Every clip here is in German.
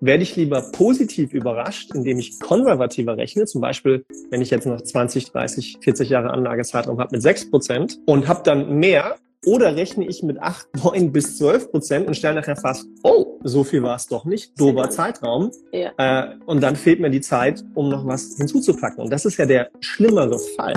werde ich lieber positiv überrascht, indem ich konservativer rechne, zum Beispiel, wenn ich jetzt noch 20, 30, 40 Jahre Anlagezeitraum habe mit 6 Prozent und habe dann mehr, oder rechne ich mit 8, 9 bis 12 Prozent und stelle nachher fast, oh, so viel war es doch nicht, dober Zeitraum. Ja. Äh, und dann fehlt mir die Zeit, um noch was hinzuzupacken. Und das ist ja der schlimmere Fall.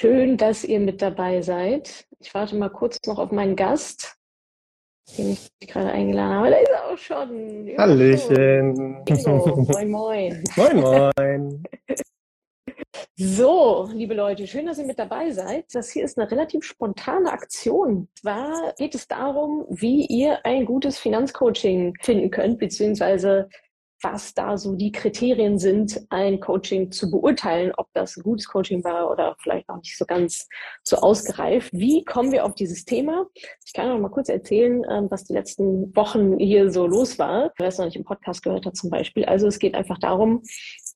Schön, dass ihr mit dabei seid. Ich warte mal kurz noch auf meinen Gast, den ich gerade eingeladen habe. Da ist er auch schon. Hallöchen. Ingo. Moin, moin. Moin, moin. So, liebe Leute, schön, dass ihr mit dabei seid. Das hier ist eine relativ spontane Aktion. Zwar geht es darum, wie ihr ein gutes Finanzcoaching finden könnt, beziehungsweise was da so die Kriterien sind, ein Coaching zu beurteilen, ob das ein gutes Coaching war oder vielleicht noch nicht so ganz so ausgereift. Wie kommen wir auf dieses Thema? Ich kann noch mal kurz erzählen, ähm, was die letzten Wochen hier so los war. Wer es noch nicht im Podcast gehört hat zum Beispiel. Also es geht einfach darum,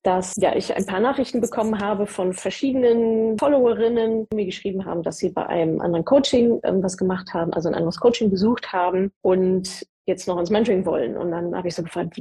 dass ja ich ein paar Nachrichten bekommen habe von verschiedenen Followerinnen, die mir geschrieben haben, dass sie bei einem anderen Coaching ähm, was gemacht haben, also ein anderes Coaching besucht haben und jetzt noch ins Mentoring wollen. Und dann habe ich so gefragt,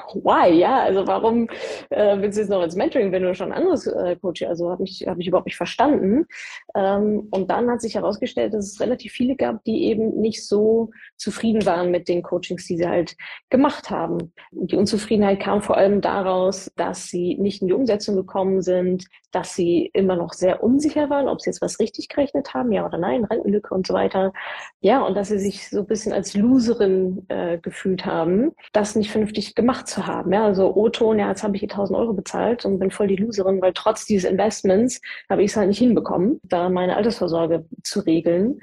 why? Ja, also warum äh, willst du jetzt noch ins Mentoring, wenn du schon ein anderes äh, Coach? Also habe ich, hab ich überhaupt nicht verstanden. Ähm, und dann hat sich herausgestellt, dass es relativ viele gab, die eben nicht so zufrieden waren mit den Coachings, die sie halt gemacht haben. Die Unzufriedenheit kam vor allem daraus, dass sie nicht in die Umsetzung gekommen sind, dass sie immer noch sehr unsicher waren, ob sie jetzt was richtig gerechnet haben, ja oder nein, Rentenlücke und so weiter. Ja, und dass sie sich so ein bisschen als Loserin äh, gefühlt haben, das nicht vernünftig gemacht zu haben. Ja, also O-Ton, ja, jetzt habe ich hier 1000 Euro bezahlt und bin voll die Loserin, weil trotz dieses Investments habe ich es halt nicht hinbekommen, da meine Altersvorsorge zu regeln.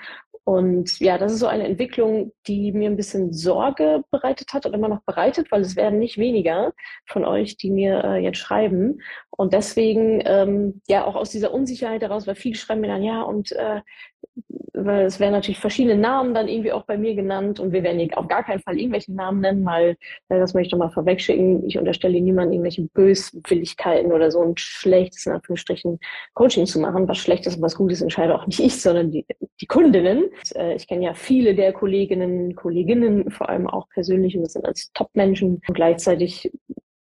Und ja, das ist so eine Entwicklung, die mir ein bisschen Sorge bereitet hat und immer noch bereitet, weil es werden nicht weniger von euch, die mir äh, jetzt schreiben. Und deswegen, ähm, ja, auch aus dieser Unsicherheit heraus, weil viele schreiben mir dann, ja, und äh, weil es werden natürlich verschiedene Namen dann irgendwie auch bei mir genannt und wir werden hier auf gar keinen Fall irgendwelche Namen nennen, weil, äh, das möchte ich doch mal vorwegschicken, ich unterstelle niemandem irgendwelche Böswilligkeiten oder so ein schlechtes, in Anführungsstrichen, Coaching zu machen. Was schlecht ist und was gut ist, entscheide auch nicht ich, sondern die, die Kundinnen. Und, äh, ich kenne ja viele der Kolleginnen, Kolleginnen, vor allem auch persönlich und das sind als Top-Menschen und gleichzeitig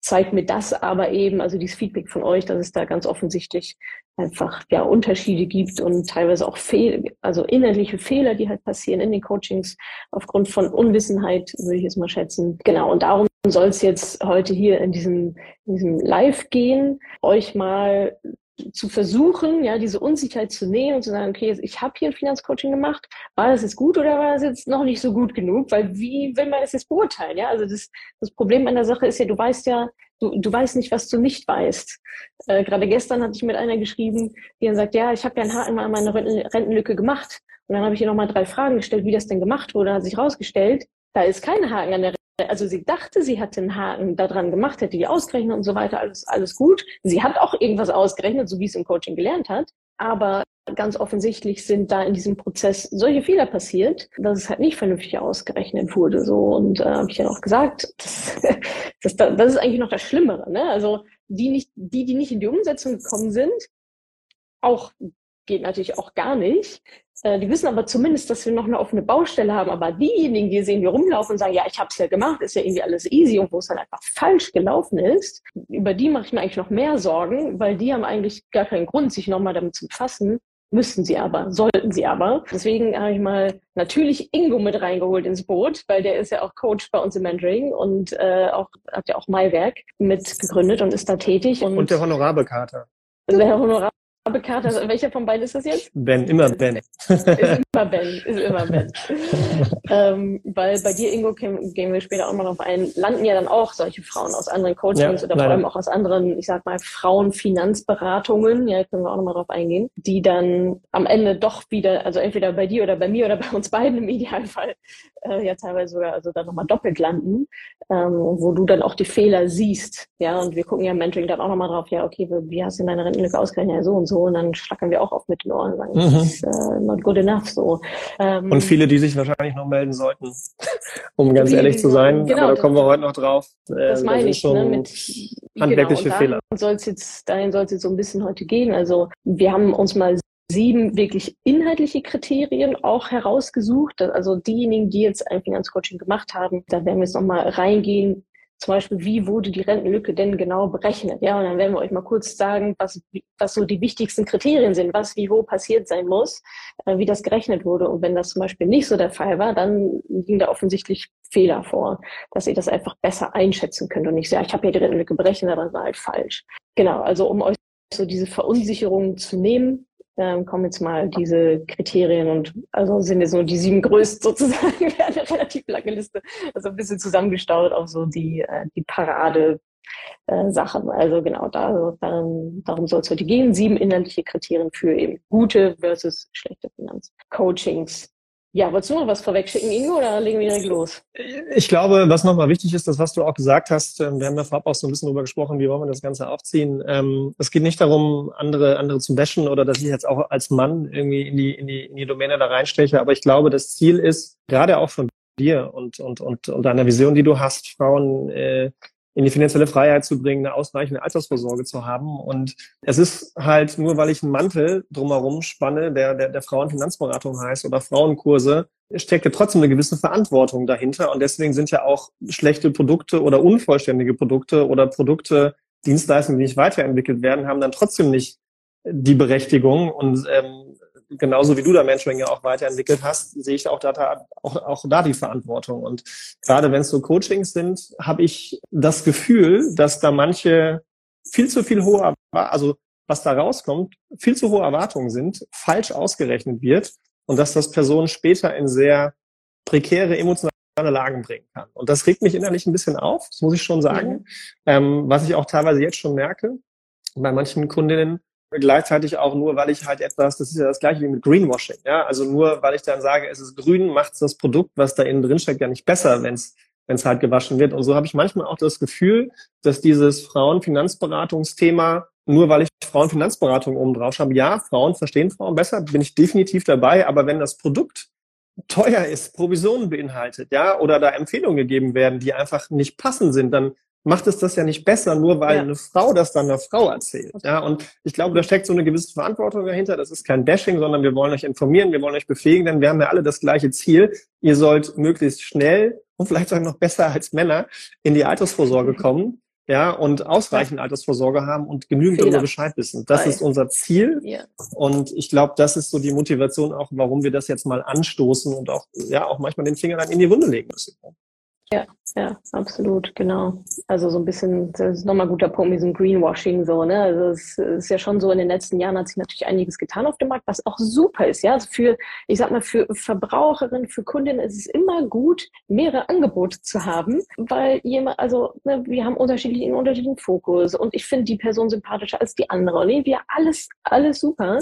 zeigt mir das aber eben, also dieses Feedback von euch, dass es da ganz offensichtlich einfach ja Unterschiede gibt und teilweise auch Fehl, also innerliche Fehler, die halt passieren in den Coachings aufgrund von Unwissenheit, würde ich jetzt mal schätzen. Genau, und darum soll es jetzt heute hier in diesem, in diesem Live gehen, euch mal zu versuchen, ja, diese Unsicherheit zu nehmen und zu sagen, okay, ich habe hier ein Finanzcoaching gemacht, war das jetzt gut oder war das jetzt noch nicht so gut genug? Weil wie will man das jetzt beurteilen? Ja, also das, das Problem an der Sache ist ja, du weißt ja, du, du weißt nicht, was du nicht weißt. Äh, Gerade gestern hatte ich mit einer geschrieben, die dann sagt, ja, ich habe ja einen Haken mal an meine Rentenlücke gemacht. Und dann habe ich ihr nochmal drei Fragen gestellt, wie das denn gemacht wurde, hat sich rausgestellt, da ist kein Haken an der also sie dachte, sie hatte einen Haken daran gemacht, hätte die ausgerechnet und so weiter, alles, alles gut. Sie hat auch irgendwas ausgerechnet, so wie es im Coaching gelernt hat. Aber ganz offensichtlich sind da in diesem Prozess solche Fehler passiert, dass es halt nicht vernünftig ausgerechnet wurde. So und äh, habe ich ja auch gesagt, das, das, das ist eigentlich noch das Schlimmere. Ne? Also die nicht, die, die nicht in die Umsetzung gekommen sind, auch geht natürlich auch gar nicht. Äh, die wissen aber zumindest, dass wir noch eine offene Baustelle haben. Aber diejenigen, die sehen, die rumlaufen und sagen, ja, ich habe es ja gemacht, ist ja irgendwie alles easy und wo es dann einfach falsch gelaufen ist, über die mache ich mir eigentlich noch mehr Sorgen, weil die haben eigentlich gar keinen Grund, sich nochmal damit zu befassen. Müssten sie aber, sollten sie aber. Deswegen habe ich mal natürlich Ingo mit reingeholt ins Boot, weil der ist ja auch Coach bei uns im Mentoring und äh, auch hat ja auch Maiwerk mit gegründet und ist da tätig. Und, und der Honorarbekater. Der Honorar Bekannter, also welcher von beiden ist das jetzt? Ben, immer Ben. Ist immer Ben, ist immer Ben. ähm, weil bei dir, Ingo, gehen wir später auch mal drauf ein, landen ja dann auch solche Frauen aus anderen Coachings ja, oder vor allem auch aus anderen, ich sag mal, Frauenfinanzberatungen, ja, können wir auch nochmal drauf eingehen, die dann am Ende doch wieder, also entweder bei dir oder bei mir oder bei uns beiden im Idealfall, äh, ja teilweise sogar also dann nochmal doppelt landen, ähm, wo du dann auch die Fehler siehst, ja, und wir gucken ja im Mentoring dann auch nochmal drauf, ja, okay, wie hast du deine Rentenlücke ausgerechnet? Ja, so und so so und dann schlackern wir auch auf mit den Ohren und sagen, mhm. das ist äh, not good enough so. Ähm, und viele, die sich wahrscheinlich noch melden sollten um ganz wie, ehrlich zu sein. Genau, aber da kommen wir heute noch drauf. Das äh, meine ich, ne, mit handwerkliche genau, Fehler. Soll's jetzt, dahin soll es jetzt so ein bisschen heute gehen. Also wir haben uns mal sieben wirklich inhaltliche Kriterien auch herausgesucht. Also diejenigen, die jetzt ein Finanzcoaching gemacht haben, da werden wir jetzt nochmal reingehen. Zum Beispiel, wie wurde die Rentenlücke denn genau berechnet? Ja, und dann werden wir euch mal kurz sagen, was, was so die wichtigsten Kriterien sind, was wie wo passiert sein muss, äh, wie das gerechnet wurde. Und wenn das zum Beispiel nicht so der Fall war, dann liegen da offensichtlich Fehler vor, dass ihr das einfach besser einschätzen könnt und nicht sagen, ja, ich habe hier die Rentenlücke berechnet, aber das war halt falsch. Genau, also um euch so diese Verunsicherung zu nehmen, ähm, kommen jetzt mal diese Kriterien und also sind jetzt nur die sieben größten sozusagen, eine relativ lange Liste, also ein bisschen zusammengestaut auf so die, äh, die Parade äh, Sachen. Also genau, da, darum, darum soll es heute gehen. Sieben inhaltliche Kriterien für eben gute versus schlechte Finanzcoachings. Ja, wolltest du noch was vorwegschicken, Ingo, oder legen wir direkt los? Ich glaube, was nochmal wichtig ist, das, was du auch gesagt hast, ähm, wir haben ja vorab auch so ein bisschen darüber gesprochen, wie wollen wir das Ganze aufziehen. Ähm, es geht nicht darum, andere, andere zu bashen oder dass ich jetzt auch als Mann irgendwie in die, in die, in die Domäne da reinsteche, aber ich glaube, das Ziel ist, gerade auch von dir und, und, und, und deiner Vision, die du hast, Frauen äh, in die finanzielle Freiheit zu bringen, eine ausreichende Altersvorsorge zu haben. Und es ist halt nur, weil ich einen Mantel drumherum spanne, der, der, der Frauenfinanzberatung heißt oder Frauenkurse, steckt ja trotzdem eine gewisse Verantwortung dahinter. Und deswegen sind ja auch schlechte Produkte oder unvollständige Produkte oder Produkte, Dienstleistungen, die nicht weiterentwickelt werden, haben dann trotzdem nicht die Berechtigung. Und ähm, genauso wie du da Mentoring ja auch weiterentwickelt hast, sehe ich auch da, auch, auch da die Verantwortung. Und gerade wenn es so Coachings sind, habe ich das Gefühl, dass da manche viel zu viel hohe, also was da rauskommt, viel zu hohe Erwartungen sind, falsch ausgerechnet wird und dass das Personen später in sehr prekäre emotionale Lagen bringen kann. Und das regt mich innerlich ein bisschen auf, das muss ich schon sagen. Mhm. Ähm, was ich auch teilweise jetzt schon merke, bei manchen Kundinnen, gleichzeitig auch nur, weil ich halt etwas, das ist ja das gleiche wie mit Greenwashing, ja, also nur, weil ich dann sage, es ist grün, macht das Produkt, was da innen drin steckt, ja nicht besser, wenn es halt gewaschen wird. Und so habe ich manchmal auch das Gefühl, dass dieses Frauenfinanzberatungsthema, nur weil ich Frauenfinanzberatung oben drauf habe, ja, Frauen verstehen Frauen besser, bin ich definitiv dabei, aber wenn das Produkt teuer ist, Provisionen beinhaltet, ja, oder da Empfehlungen gegeben werden, die einfach nicht passend sind, dann macht es das ja nicht besser, nur weil ja. eine Frau das dann einer Frau erzählt. Ja, und ich glaube, da steckt so eine gewisse Verantwortung dahinter. Das ist kein Bashing, sondern wir wollen euch informieren, wir wollen euch befähigen, denn wir haben ja alle das gleiche Ziel. Ihr sollt möglichst schnell und vielleicht sogar noch besser als Männer in die Altersvorsorge kommen. Ja, und ausreichend Altersvorsorge haben und genügend darüber Bescheid wissen. Das ist unser Ziel. Ja. Und ich glaube, das ist so die Motivation auch, warum wir das jetzt mal anstoßen und auch, ja, auch manchmal den Finger dann in die Wunde legen müssen. Ja, ja, absolut, genau. Also so ein bisschen, das ist nochmal ein guter Punkt mit diesem Greenwashing so, ne? Also es ist ja schon so, in den letzten Jahren hat sich natürlich einiges getan auf dem Markt, was auch super ist, ja. Also für, ich sag mal, für Verbraucherinnen, für Kundinnen ist es immer gut, mehrere Angebote zu haben, weil jemand, also ne, wir haben unterschiedlichen, unterschiedlichen Fokus und ich finde die Person sympathischer als die andere. Und irgendwie alles, alles super.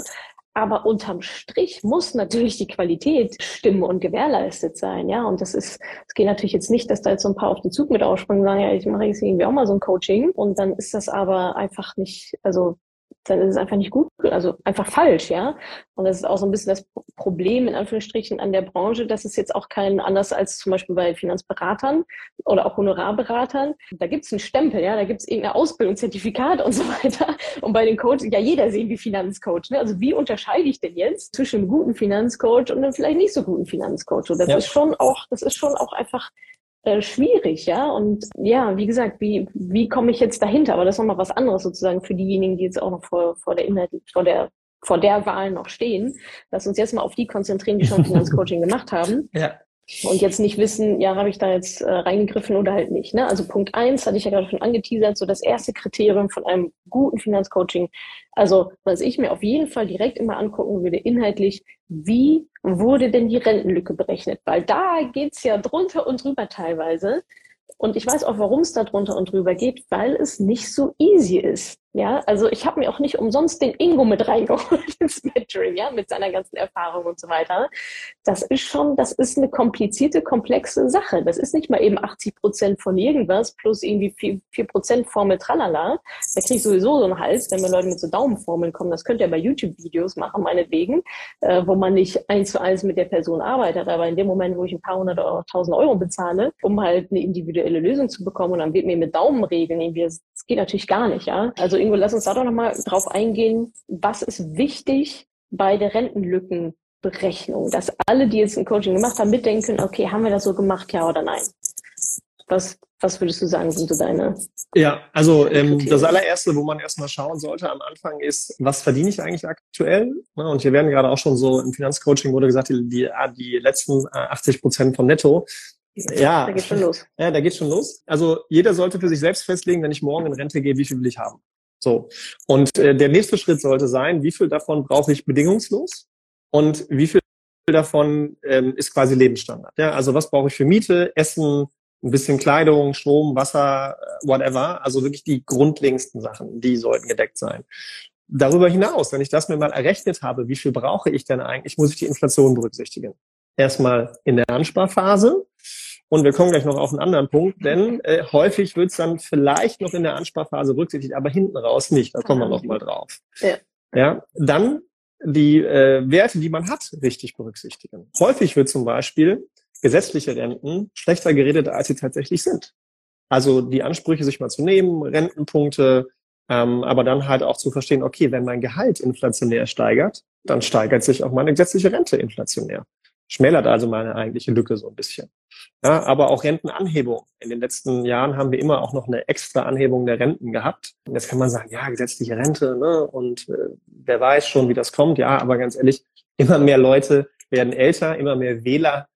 Aber unterm Strich muss natürlich die Qualität stimmen und gewährleistet sein, ja. Und das ist, es geht natürlich jetzt nicht, dass da jetzt so ein paar auf den Zug mit aufspringen und sagen, ja, ich mache jetzt irgendwie auch mal so ein Coaching. Und dann ist das aber einfach nicht, also dann ist es einfach nicht gut, also einfach falsch, ja. Und das ist auch so ein bisschen das Problem in Anführungsstrichen an der Branche, dass es jetzt auch kein anders als zum Beispiel bei Finanzberatern oder auch Honorarberatern. Da gibt es einen Stempel, ja, da gibt es irgendeine Ausbildung, Zertifikat und so weiter. Und bei den Coaches, ja, jeder sehen wie Finanzcoach. Ne? Also wie unterscheide ich denn jetzt zwischen einem guten Finanzcoach und einem vielleicht nicht so guten Finanzcoach? Und das ja. ist schon auch, das ist schon auch einfach äh, schwierig, ja. Und ja, wie gesagt, wie, wie komme ich jetzt dahinter? Aber das ist nochmal was anderes sozusagen für diejenigen, die jetzt auch noch vor, vor der Inhalt, vor der vor der Wahl noch stehen. Lass uns jetzt mal auf die konzentrieren, die schon Finanzcoaching gemacht haben. Ja und jetzt nicht wissen, ja, habe ich da jetzt äh, reingegriffen oder halt nicht. Ne? Also Punkt eins hatte ich ja gerade schon angeteasert, so das erste Kriterium von einem guten Finanzcoaching. Also was ich mir auf jeden Fall direkt immer angucken würde, inhaltlich, wie wurde denn die Rentenlücke berechnet? Weil da geht's ja drunter und drüber teilweise. Und ich weiß auch, warum es da drunter und drüber geht, weil es nicht so easy ist. Ja, also ich habe mir auch nicht umsonst den Ingo mit reingeholt ins Mentoring, ja, mit seiner ganzen Erfahrung und so weiter. Das ist schon, das ist eine komplizierte, komplexe Sache. Das ist nicht mal eben 80 Prozent von irgendwas plus irgendwie 4 Prozent Formel tralala. Da kriege ich sowieso so einen Hals, wenn mir Leute mit so Daumenformeln kommen. Das könnt ihr bei YouTube-Videos machen, meinetwegen, äh, wo man nicht eins zu eins mit der Person arbeitet. Aber in dem Moment, wo ich ein paar hundert oder tausend Euro bezahle, um halt eine individuelle Lösung zu bekommen und dann wird mir mit Daumenregeln irgendwie, das geht natürlich gar nicht, ja. Also Ingo, lass uns da doch nochmal drauf eingehen. Was ist wichtig bei der Rentenlückenberechnung? Dass alle, die jetzt ein Coaching gemacht haben, mitdenken, okay, haben wir das so gemacht, ja oder nein? Was, was würdest du sagen, sind so deine? Ja, also ähm, das allererste, wo man erstmal schauen sollte am Anfang ist, was verdiene ich eigentlich aktuell? Und hier werden gerade auch schon so im Finanzcoaching wurde gesagt, die, die, ah, die letzten 80 äh, Prozent vom Netto. Ja, da geht schon los. Ja, da geht schon los. Also jeder sollte für sich selbst festlegen, wenn ich morgen in Rente gehe, wie viel will ich haben? So. Und äh, der nächste Schritt sollte sein, wie viel davon brauche ich bedingungslos und wie viel davon ähm, ist quasi Lebensstandard. Ja, also was brauche ich für Miete, Essen, ein bisschen Kleidung, Strom, Wasser, äh, whatever. Also wirklich die grundlegendsten Sachen, die sollten gedeckt sein. Darüber hinaus, wenn ich das mir mal errechnet habe, wie viel brauche ich denn eigentlich, muss ich die Inflation berücksichtigen. Erstmal in der Ansparphase und wir kommen gleich noch auf einen anderen Punkt, denn äh, häufig wird es dann vielleicht noch in der Ansparphase berücksichtigt, aber hinten raus nicht. Da kommen wir noch mal drauf. Ja. ja dann die äh, Werte, die man hat, richtig berücksichtigen. Häufig wird zum Beispiel gesetzliche Renten schlechter geredet, als sie tatsächlich sind. Also die Ansprüche sich mal zu nehmen, Rentenpunkte, ähm, aber dann halt auch zu verstehen, okay, wenn mein Gehalt inflationär steigert, dann steigert sich auch meine gesetzliche Rente inflationär. Schmälert also meine eigentliche Lücke so ein bisschen. Ja, aber auch Rentenanhebung. In den letzten Jahren haben wir immer auch noch eine extra Anhebung der Renten gehabt. Und jetzt kann man sagen, ja, gesetzliche Rente, ne? Und äh, wer weiß schon, wie das kommt. Ja, aber ganz ehrlich, immer mehr Leute werden älter, immer mehr Wähler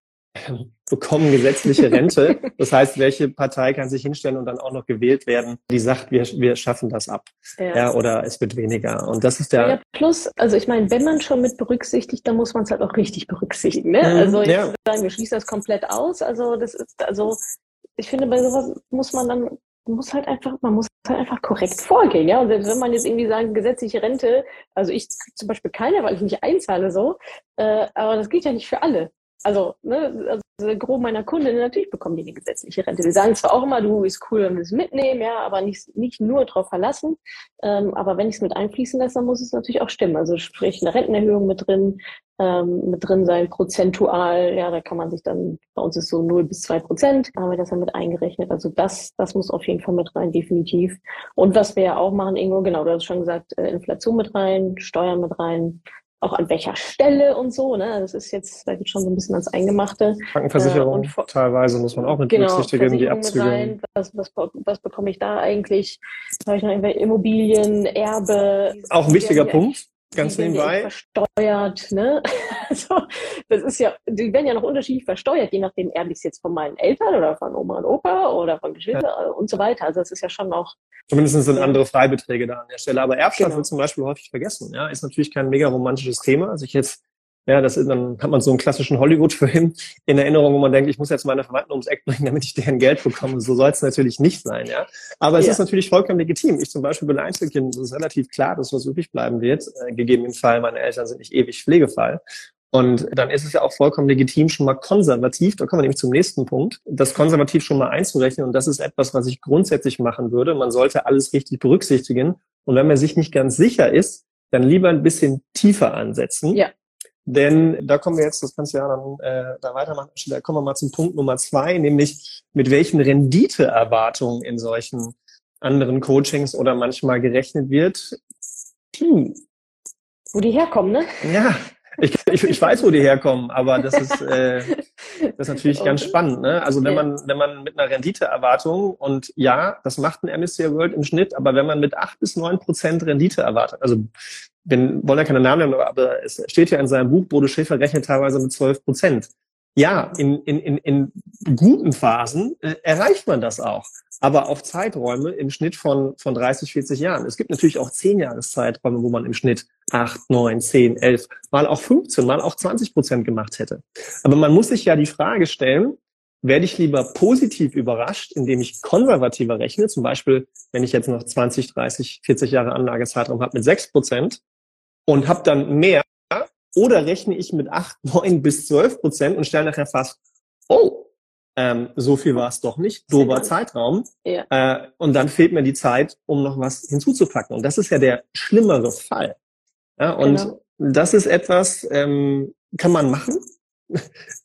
bekommen gesetzliche Rente. Das heißt, welche Partei kann sich hinstellen und dann auch noch gewählt werden, die sagt, wir, wir schaffen das ab. Ja. ja oder es wird weniger. Und das ist der. Ja, plus, also ich meine, wenn man schon mit berücksichtigt, dann muss man es halt auch richtig berücksichtigen. Ne? Mhm, also ich ja. würde sagen, wir schließen das komplett aus. Also das ist, also ich finde, bei sowas muss man dann muss halt einfach, man muss halt einfach korrekt vorgehen, ja. Und wenn man jetzt irgendwie sagt, gesetzliche Rente, also ich zum Beispiel keine, weil ich nicht einzahle so, äh, aber das geht ja nicht für alle. Also, ne, also Gros meiner Kundinnen, natürlich bekommen die eine gesetzliche Rente. Die sagen zwar auch immer, du ist cool, wenn wir es mitnehmen, ja, aber nicht, nicht nur darauf verlassen. Ähm, aber wenn ich es mit einfließen lasse, dann muss es natürlich auch stimmen. Also sprich eine Rentenerhöhung mit drin, ähm, mit drin sein, prozentual, ja, da kann man sich dann, bei uns ist so 0 bis 2 Prozent, haben wir das dann mit eingerechnet. Also das, das muss auf jeden Fall mit rein, definitiv. Und was wir ja auch machen, Ingo, genau, du hast schon gesagt, äh, Inflation mit rein, Steuern mit rein, auch an welcher Stelle und so. Ne? Das ist jetzt, da geht schon so ein bisschen ans Eingemachte. Krankenversicherung äh, teilweise muss man auch mit genau, berücksichtigen, die Abzüge. Rein, was, was, was bekomme ich da eigentlich? Habe ich noch irgendwelche Immobilien, Erbe? Auch ein wichtiger Punkt. Ganz nebenbei. Versteuert, ne? Also, das ist ja, die werden ja noch unterschiedlich versteuert, je nachdem, erbe ich es jetzt von meinen Eltern oder von Oma und Opa oder von Geschwistern ja. und so weiter. Also, das ist ja schon noch. Zumindest sind andere Freibeträge da an der Stelle. Aber Erbschaft genau. wird zum Beispiel häufig vergessen, ja. Ist natürlich kein mega romantisches Thema. Also, ich jetzt ja, das ist, dann hat man so einen klassischen Hollywood-Film in Erinnerung, wo man denkt, ich muss jetzt meine Verwandten ums Eck bringen, damit ich deren Geld bekomme. So soll es natürlich nicht sein, ja. Aber es ja. ist natürlich vollkommen legitim. Ich zum Beispiel bin Einzelkind, es ist relativ klar, dass was übrig bleiben wird. Äh, gegeben im Fall, meine Eltern sind nicht ewig Pflegefall. Und dann ist es ja auch vollkommen legitim, schon mal konservativ, da kommen wir nämlich zum nächsten Punkt, das konservativ schon mal einzurechnen. Und das ist etwas, was ich grundsätzlich machen würde. Man sollte alles richtig berücksichtigen. Und wenn man sich nicht ganz sicher ist, dann lieber ein bisschen tiefer ansetzen. Ja. Denn da kommen wir jetzt, das kannst du ja dann äh, da weitermachen, da kommen wir mal zum Punkt Nummer zwei, nämlich mit welchen Renditeerwartungen in solchen anderen Coachings oder manchmal gerechnet wird. Hm. Wo die herkommen, ne? Ja, ich, ich, ich weiß, wo die herkommen, aber das ist, äh, das ist natürlich okay. ganz spannend. Ne? Also wenn man, wenn man mit einer Renditeerwartung und ja, das macht ein MSCI World im Schnitt, aber wenn man mit acht bis neun Prozent Rendite erwartet, also wir wollen ja keine Namen nennen, aber es steht ja in seinem Buch, Bodo Schäfer rechnet teilweise mit 12 Prozent. Ja, in, in, in, in guten Phasen äh, erreicht man das auch, aber auf Zeiträume im Schnitt von, von 30, 40 Jahren. Es gibt natürlich auch 10 Jahreszeiträume, wo man im Schnitt 8, 9, 10, 11, mal auch 15, mal auch 20 Prozent gemacht hätte. Aber man muss sich ja die Frage stellen, werde ich lieber positiv überrascht, indem ich konservativer rechne. Zum Beispiel, wenn ich jetzt noch 20, 30, 40 Jahre Anlagezeitraum habe mit 6 Prozent und habe dann mehr. Oder rechne ich mit 8, 9 bis 12 Prozent und stelle nachher fast, oh, ähm, so viel war es doch nicht, dober Zeitraum. Ja. Äh, und dann fehlt mir die Zeit, um noch was hinzuzupacken. Und das ist ja der schlimmere Fall. Ja, und genau. das ist etwas, ähm, kann man machen,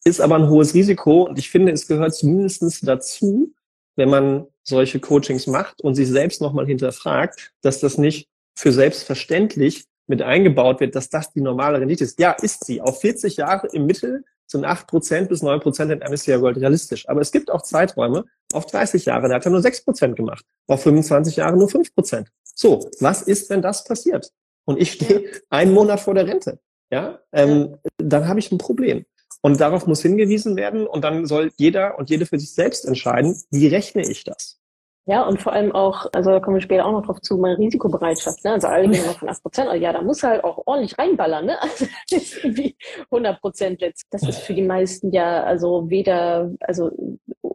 ist aber ein hohes Risiko. Und ich finde, es gehört zumindest dazu, wenn man solche Coachings macht und sich selbst nochmal hinterfragt, dass das nicht für selbstverständlich mit eingebaut wird, dass das die normale Rendite ist. Ja, ist sie. Auf 40 Jahre im Mittel sind 8% bis 9% in MSCI World realistisch. Aber es gibt auch Zeiträume auf 30 Jahre, da hat er nur 6% gemacht. Auf 25 Jahre nur 5%. So, was ist, wenn das passiert? Und ich stehe einen Monat vor der Rente. Ja, ähm, dann habe ich ein Problem. Und darauf muss hingewiesen werden und dann soll jeder und jede für sich selbst entscheiden, wie rechne ich das? Ja, und vor allem auch, also da kommen wir später auch noch drauf zu, meine Risikobereitschaft. Ne? Also alle gehen immer von 8 Prozent, also ja, da muss halt auch ordentlich reinballern. Ne? Also das ist irgendwie 100 Prozent jetzt. Das ist für die meisten ja also weder, also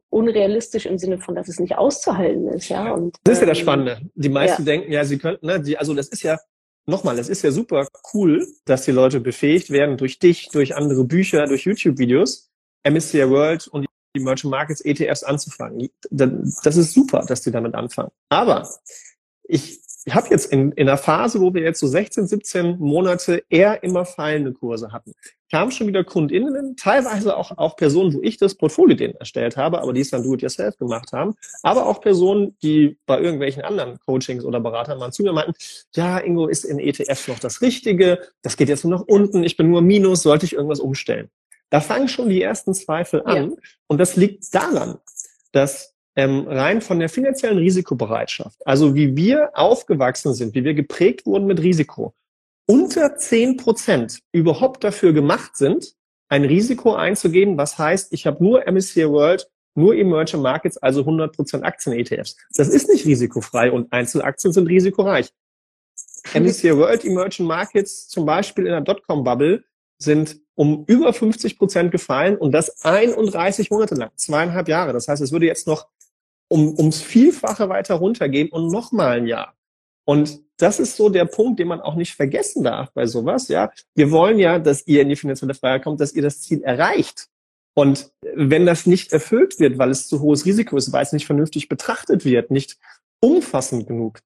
unrealistisch im Sinne von, dass es nicht auszuhalten ist. Ja, und, das ist ja das ähm, Spannende. Die meisten ja. denken, ja, sie könnten, ne, die, also das ist ja, nochmal, es ist ja super cool, dass die Leute befähigt werden durch dich, durch andere Bücher, durch YouTube-Videos, MSCI World und die Merchant Markets ETFs anzufangen. Das ist super, dass die damit anfangen. Aber ich habe jetzt in, in einer Phase, wo wir jetzt so 16, 17 Monate eher immer fallende Kurse hatten, kamen schon wieder KundInnen, teilweise auch, auch Personen, wo ich das Portfolio denen erstellt habe, aber die es dann do-it-yourself gemacht haben, aber auch Personen, die bei irgendwelchen anderen Coachings oder Beratern mal zu mir meinten, ja, Ingo, ist in ETF noch das Richtige, das geht jetzt nur nach unten, ich bin nur Minus, sollte ich irgendwas umstellen? Da fangen schon die ersten Zweifel an. Ja. Und das liegt daran, dass ähm, rein von der finanziellen Risikobereitschaft, also wie wir aufgewachsen sind, wie wir geprägt wurden mit Risiko, unter zehn Prozent überhaupt dafür gemacht sind, ein Risiko einzugehen, was heißt, ich habe nur MSCI World, nur Emerging Markets, also 100 Prozent Aktien-ETFs. Das ist nicht risikofrei und Einzelaktien sind risikoreich. MSCI World Emerging Markets, zum Beispiel in der Dotcom-Bubble, sind um über 50 Prozent gefallen und das 31 Monate lang, zweieinhalb Jahre. Das heißt, es würde jetzt noch um, ums Vielfache weiter runtergehen und nochmal ein Jahr. Und das ist so der Punkt, den man auch nicht vergessen darf bei sowas. Ja, wir wollen ja, dass ihr in die finanzielle Freiheit kommt, dass ihr das Ziel erreicht. Und wenn das nicht erfüllt wird, weil es zu hohes Risiko ist, weil es nicht vernünftig betrachtet wird, nicht umfassend genug,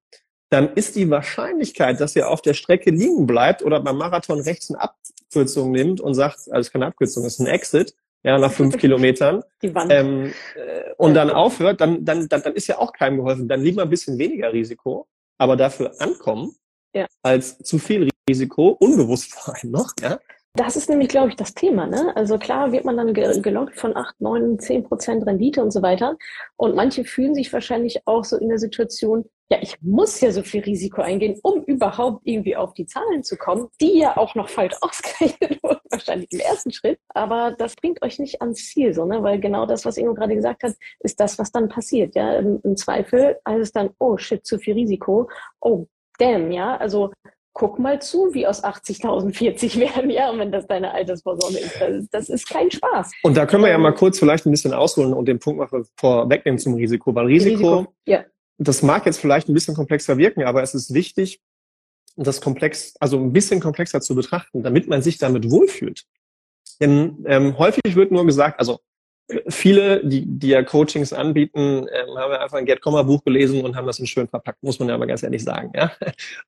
dann ist die Wahrscheinlichkeit, dass ihr auf der Strecke liegen bleibt oder beim Marathon rechts eine Abkürzung nimmt und sagt, also es ist keine Abkürzung, es ist ein Exit, ja, nach fünf Kilometern, ähm, äh, und dann aufhört, dann, dann, dann, dann ist ja auch keinem geholfen. Dann lieber ein bisschen weniger Risiko, aber dafür ankommen, ja. als zu viel Risiko, unbewusst vor allem noch, ja. Das ist nämlich, glaube ich, das Thema. Ne? Also klar wird man dann gelockt von 8, 9, 10 Prozent Rendite und so weiter. Und manche fühlen sich wahrscheinlich auch so in der Situation, ja, ich muss ja so viel Risiko eingehen, um überhaupt irgendwie auf die Zahlen zu kommen, die ja auch noch falsch ausgerechnet wurden, wahrscheinlich im ersten Schritt. Aber das bringt euch nicht ans Ziel, so, ne? weil genau das, was Ingo gerade gesagt hat, ist das, was dann passiert. Ja? Im, im Zweifel heißt es dann, oh shit, zu viel Risiko. Oh, damn, ja, also guck mal zu, wie aus 80.000 40 werden, ja, wenn das deine Altersvorsorge ist. Das, das, ist kein Spaß. Und da können wir ja mal kurz vielleicht ein bisschen ausholen und den Punkt mal vorwegnehmen zum Risiko, weil Risiko, Risiko ja. das mag jetzt vielleicht ein bisschen komplexer wirken, aber es ist wichtig, das komplex, also ein bisschen komplexer zu betrachten, damit man sich damit wohlfühlt. Denn ähm, häufig wird nur gesagt, also viele, die, die ja Coachings anbieten, ähm, haben ja einfach ein Get Comma Buch gelesen und haben das in schön verpackt, muss man ja aber ganz ehrlich sagen. Ja?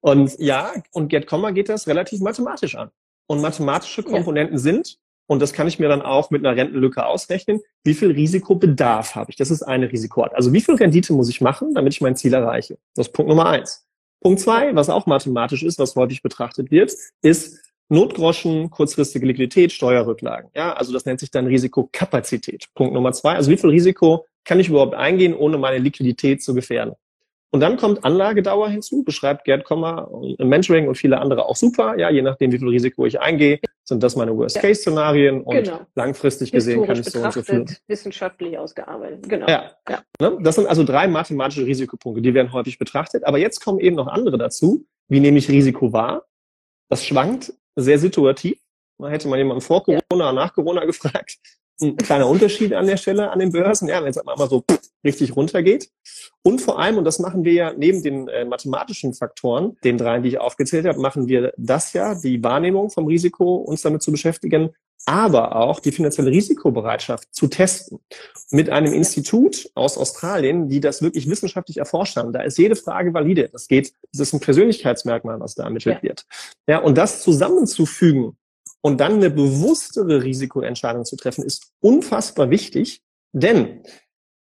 Und ja, und Get Comma geht das relativ mathematisch an. Und mathematische Komponenten ja. sind, und das kann ich mir dann auch mit einer Rentenlücke ausrechnen, wie viel Risikobedarf habe ich. Das ist eine Risikoart. Also wie viel Rendite muss ich machen, damit ich mein Ziel erreiche. Das ist Punkt Nummer eins. Punkt zwei, was auch mathematisch ist, was häufig betrachtet wird, ist, Notgroschen, kurzfristige Liquidität, Steuerrücklagen. Ja, also das nennt sich dann Risikokapazität. Punkt Nummer zwei. Also wie viel Risiko kann ich überhaupt eingehen, ohne meine Liquidität zu gefährden? Und dann kommt Anlagedauer hinzu, beschreibt Gerd Kommer im Mentoring und viele andere auch super. Ja, je nachdem, wie viel Risiko ich eingehe, sind das meine Worst-Case-Szenarien und genau. langfristig gesehen kann ich so und so viel. Wissenschaftlich ausgearbeitet, genau. Ja. ja. Ne? Das sind also drei mathematische Risikopunkte, die werden häufig betrachtet. Aber jetzt kommen eben noch andere dazu. Wie nehme ich Risiko wahr? Das schwankt sehr situativ. Man hätte mal jemanden vor Corona, ja. nach Corona gefragt, ein kleiner Unterschied an der Stelle an den Börsen, ja, wenn es einmal so richtig runtergeht. Und vor allem, und das machen wir ja neben den äh, mathematischen Faktoren, den dreien, die ich aufgezählt habe, machen wir das ja, die Wahrnehmung vom Risiko, uns damit zu beschäftigen, aber auch die finanzielle Risikobereitschaft zu testen. Mit einem Institut aus Australien, die das wirklich wissenschaftlich erforscht haben. Da ist jede Frage valide. Das geht, das ist ein Persönlichkeitsmerkmal, was da ermittelt ja. wird. Ja, und das zusammenzufügen und dann eine bewusstere Risikoentscheidung zu treffen, ist unfassbar wichtig, denn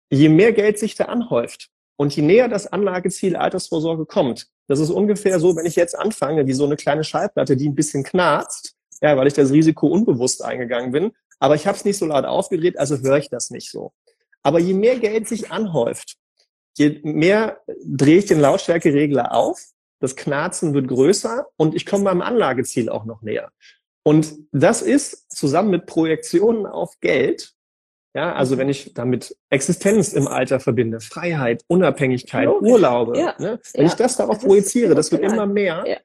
je mehr Geld sich da anhäuft und je näher das Anlageziel Altersvorsorge kommt, das ist ungefähr so, wenn ich jetzt anfange, wie so eine kleine Schallplatte, die ein bisschen knarzt, ja, weil ich das Risiko unbewusst eingegangen bin, aber ich habe es nicht so laut aufgedreht, also höre ich das nicht so. Aber je mehr Geld sich anhäuft, je mehr drehe ich den Lautstärkeregler auf, das Knarzen wird größer und ich komme meinem Anlageziel auch noch näher. Und das ist zusammen mit Projektionen auf Geld, ja, also wenn ich damit Existenz im Alter verbinde, Freiheit, Unabhängigkeit, Logisch. Urlaube, ja. ne? wenn ja. ich das darauf das projiziere, das wird immer mehr. Ja.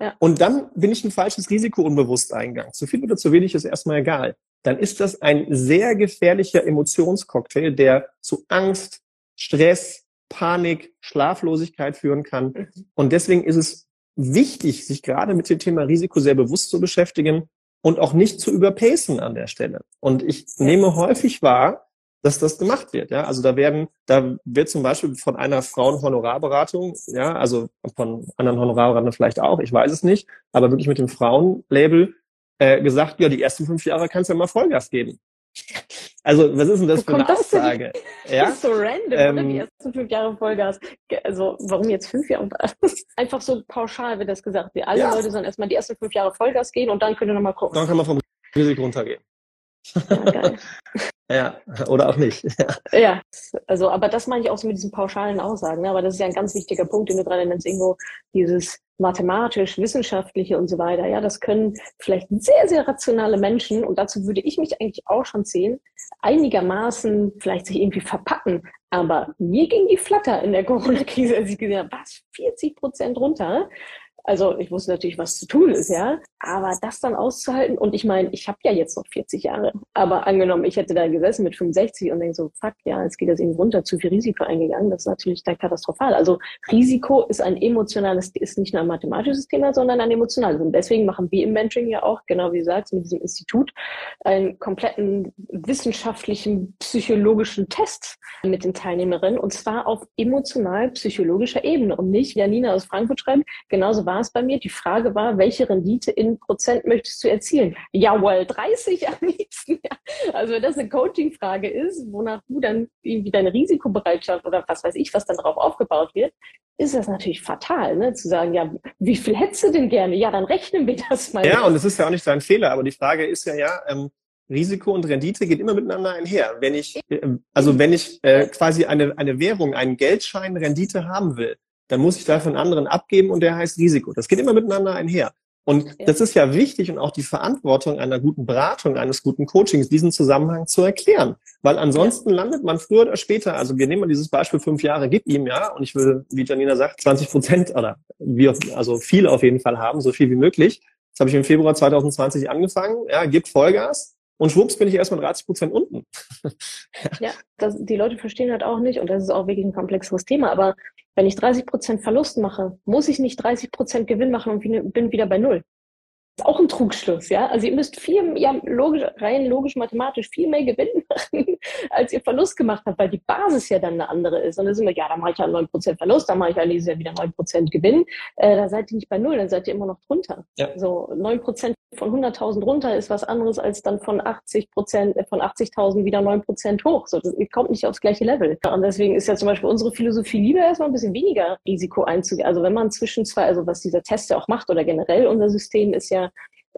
Ja. Und dann bin ich ein falsches Risiko unbewusst eingegangen. Zu viel oder zu wenig ist erstmal egal. Dann ist das ein sehr gefährlicher Emotionscocktail, der zu Angst, Stress, Panik, Schlaflosigkeit führen kann. Mhm. Und deswegen ist es wichtig, sich gerade mit dem Thema Risiko sehr bewusst zu beschäftigen und auch nicht zu überpacen an der Stelle. Und ich nehme häufig wahr, dass das gemacht wird. Ja, also da werden, da wird zum Beispiel von einer Frauenhonorarberatung, ja, also von anderen Honorarberatern vielleicht auch, ich weiß es nicht, aber wirklich mit dem Frauenlabel äh, gesagt, ja, die ersten fünf Jahre kannst du ja mal Vollgas geben. Also, was ist denn das Wo für eine Aussage? Das ja? ist so random, ähm, oder? Die ersten fünf Jahre Vollgas. Also, warum jetzt fünf Jahre? Einfach so pauschal wird das gesagt. Alle ja. Leute sollen erstmal die ersten fünf Jahre Vollgas gehen und dann können wir nochmal gucken. Dann kann man vom Risiko runtergehen. Ja, geil. Ja, oder auch nicht. Ja. also, aber das meine ich auch so mit diesen pauschalen Aussagen. Ne? Aber das ist ja ein ganz wichtiger Punkt, den du gerade nennst, Ingo, dieses mathematisch, wissenschaftliche und so weiter. Ja, das können vielleicht sehr, sehr rationale Menschen, und dazu würde ich mich eigentlich auch schon sehen, einigermaßen vielleicht sich irgendwie verpacken. Aber mir ging die Flatter in der Corona-Krise, als ich gesehen habe, was, 40 Prozent runter. Also ich wusste natürlich, was zu tun ist, ja. Aber das dann auszuhalten, und ich meine, ich habe ja jetzt noch 40 Jahre, aber angenommen, ich hätte da gesessen mit 65 und denke so, fuck, ja, jetzt geht das eben runter, zu viel Risiko eingegangen, das ist natürlich dann katastrophal. Also Risiko ist ein emotionales, ist nicht nur ein mathematisches Thema, sondern ein emotionales. Und deswegen machen wir im Mentoring ja auch, genau wie du sagst, mit diesem Institut einen kompletten wissenschaftlichen, psychologischen Test mit den Teilnehmerinnen, und zwar auf emotional-psychologischer Ebene und nicht, Janina aus Frankfurt schreibt, genauso war es bei mir. Die Frage war, welche Rendite in Prozent möchtest du erzielen? Jawohl, 30 am liebsten. Ja. Also wenn das eine Coaching-Frage ist, wonach du dann irgendwie deine Risikobereitschaft oder was weiß ich, was dann darauf aufgebaut wird, ist das natürlich fatal, ne? zu sagen, ja, wie viel hättest du denn gerne? Ja, dann rechnen wir das mal. Ja, und es ist ja auch nicht dein Fehler, aber die Frage ist ja, ja, ähm, Risiko und Rendite geht immer miteinander einher. Wenn ich, äh, also wenn ich äh, quasi eine, eine Währung, einen Geldschein Rendite haben will, dann muss ich dafür einen anderen abgeben und der heißt Risiko. Das geht immer miteinander einher. Und das ist ja wichtig und auch die Verantwortung einer guten Beratung, eines guten Coachings, diesen Zusammenhang zu erklären. Weil ansonsten ja. landet man früher oder später, also wir nehmen mal dieses Beispiel fünf Jahre, gib ihm, ja, und ich will, wie Janina sagt, 20 Prozent oder wir, also viel auf jeden Fall haben, so viel wie möglich. Das habe ich im Februar 2020 angefangen, ja, gibt Vollgas. Und schwupps bin ich erstmal 30 Prozent unten. ja, das, die Leute verstehen halt auch nicht, und das ist auch wirklich ein komplexeres Thema, aber wenn ich 30 Prozent Verlust mache, muss ich nicht 30 Prozent Gewinn machen und bin wieder bei Null. Das ist auch ein Trugschluss, ja. Also ihr müsst viel, ja, logisch, rein logisch, mathematisch viel mehr Gewinn machen, als ihr Verlust gemacht habt, weil die Basis ja dann eine andere ist. Und dann sind wir, ja, da mache ich ja 9% Verlust, dann mache ich ja nächstes Jahr wieder 9% Gewinn. Äh, da seid ihr nicht bei Null, dann seid ihr immer noch drunter. Ja. So 9% von 100.000 runter ist was anderes als dann von 80 Prozent, äh, von 80.000 wieder 9 Prozent hoch. So, das kommt nicht aufs gleiche Level. Und deswegen ist ja zum Beispiel unsere Philosophie lieber erstmal ein bisschen weniger Risiko einzugehen. Also wenn man zwischen zwei, also was dieser Test ja auch macht oder generell unser System ist ja,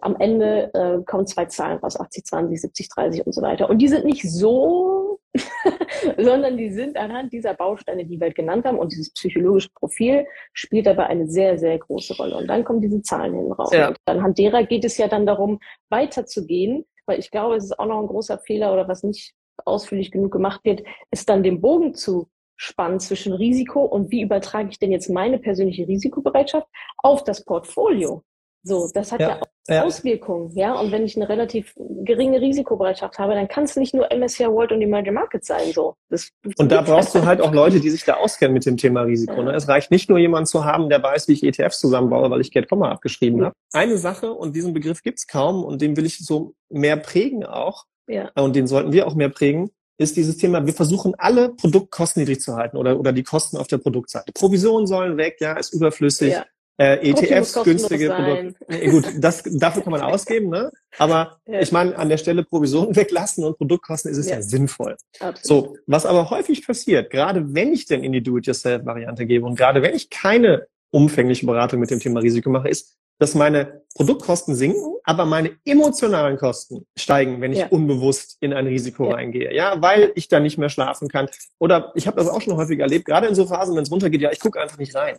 am Ende äh, kommen zwei Zahlen raus, 80, 20, 70, 30 und so weiter. Und die sind nicht so, sondern die sind anhand dieser Bausteine, die wir genannt haben, und dieses psychologische Profil spielt dabei eine sehr, sehr große Rolle. Und dann kommen diese Zahlen hin raus. Ja. Und anhand derer geht es ja dann darum, weiterzugehen, weil ich glaube, es ist auch noch ein großer Fehler oder was nicht ausführlich genug gemacht wird, ist dann den Bogen zu spannen zwischen Risiko und wie übertrage ich denn jetzt meine persönliche Risikobereitschaft auf das Portfolio. So, das hat ja, ja. Auswirkungen, ja. Und wenn ich eine relativ geringe Risikobereitschaft habe, dann kann es nicht nur MSCI World und Emerging Markets sein, so. Das, und da brauchst du halt auch Leute, die sich da auskennen mit dem Thema Risiko. Ja. Ne? Es reicht nicht nur jemand zu haben, der weiß, wie ich ETFs zusammenbaue, weil ich Get Komma abgeschrieben ja. habe. Eine Sache, und diesen Begriff gibt's kaum, und den will ich so mehr prägen auch, ja. und den sollten wir auch mehr prägen, ist dieses Thema, wir versuchen alle Produktkosten niedrig zu halten oder, oder die Kosten auf der Produktseite. Provisionen sollen weg, ja, ist überflüssig. Ja. Äh, ETFs, günstige Produkte. Nee, gut, das, dafür kann man ausgeben, ne? Aber ja. ich meine, an der Stelle Provisionen weglassen und Produktkosten ist es ja, ja sinnvoll. Absolut. So, was aber häufig passiert, gerade wenn ich denn in die Do-it-yourself-Variante gebe und gerade wenn ich keine umfängliche Beratung mit dem Thema Risiko mache, ist, dass meine Produktkosten sinken, aber meine emotionalen Kosten steigen, wenn ich ja. unbewusst in ein Risiko ja. reingehe. Ja, weil ich da nicht mehr schlafen kann. Oder ich habe das auch schon häufig erlebt, gerade in so Phasen, wenn es runtergeht, ja, ich gucke einfach nicht rein.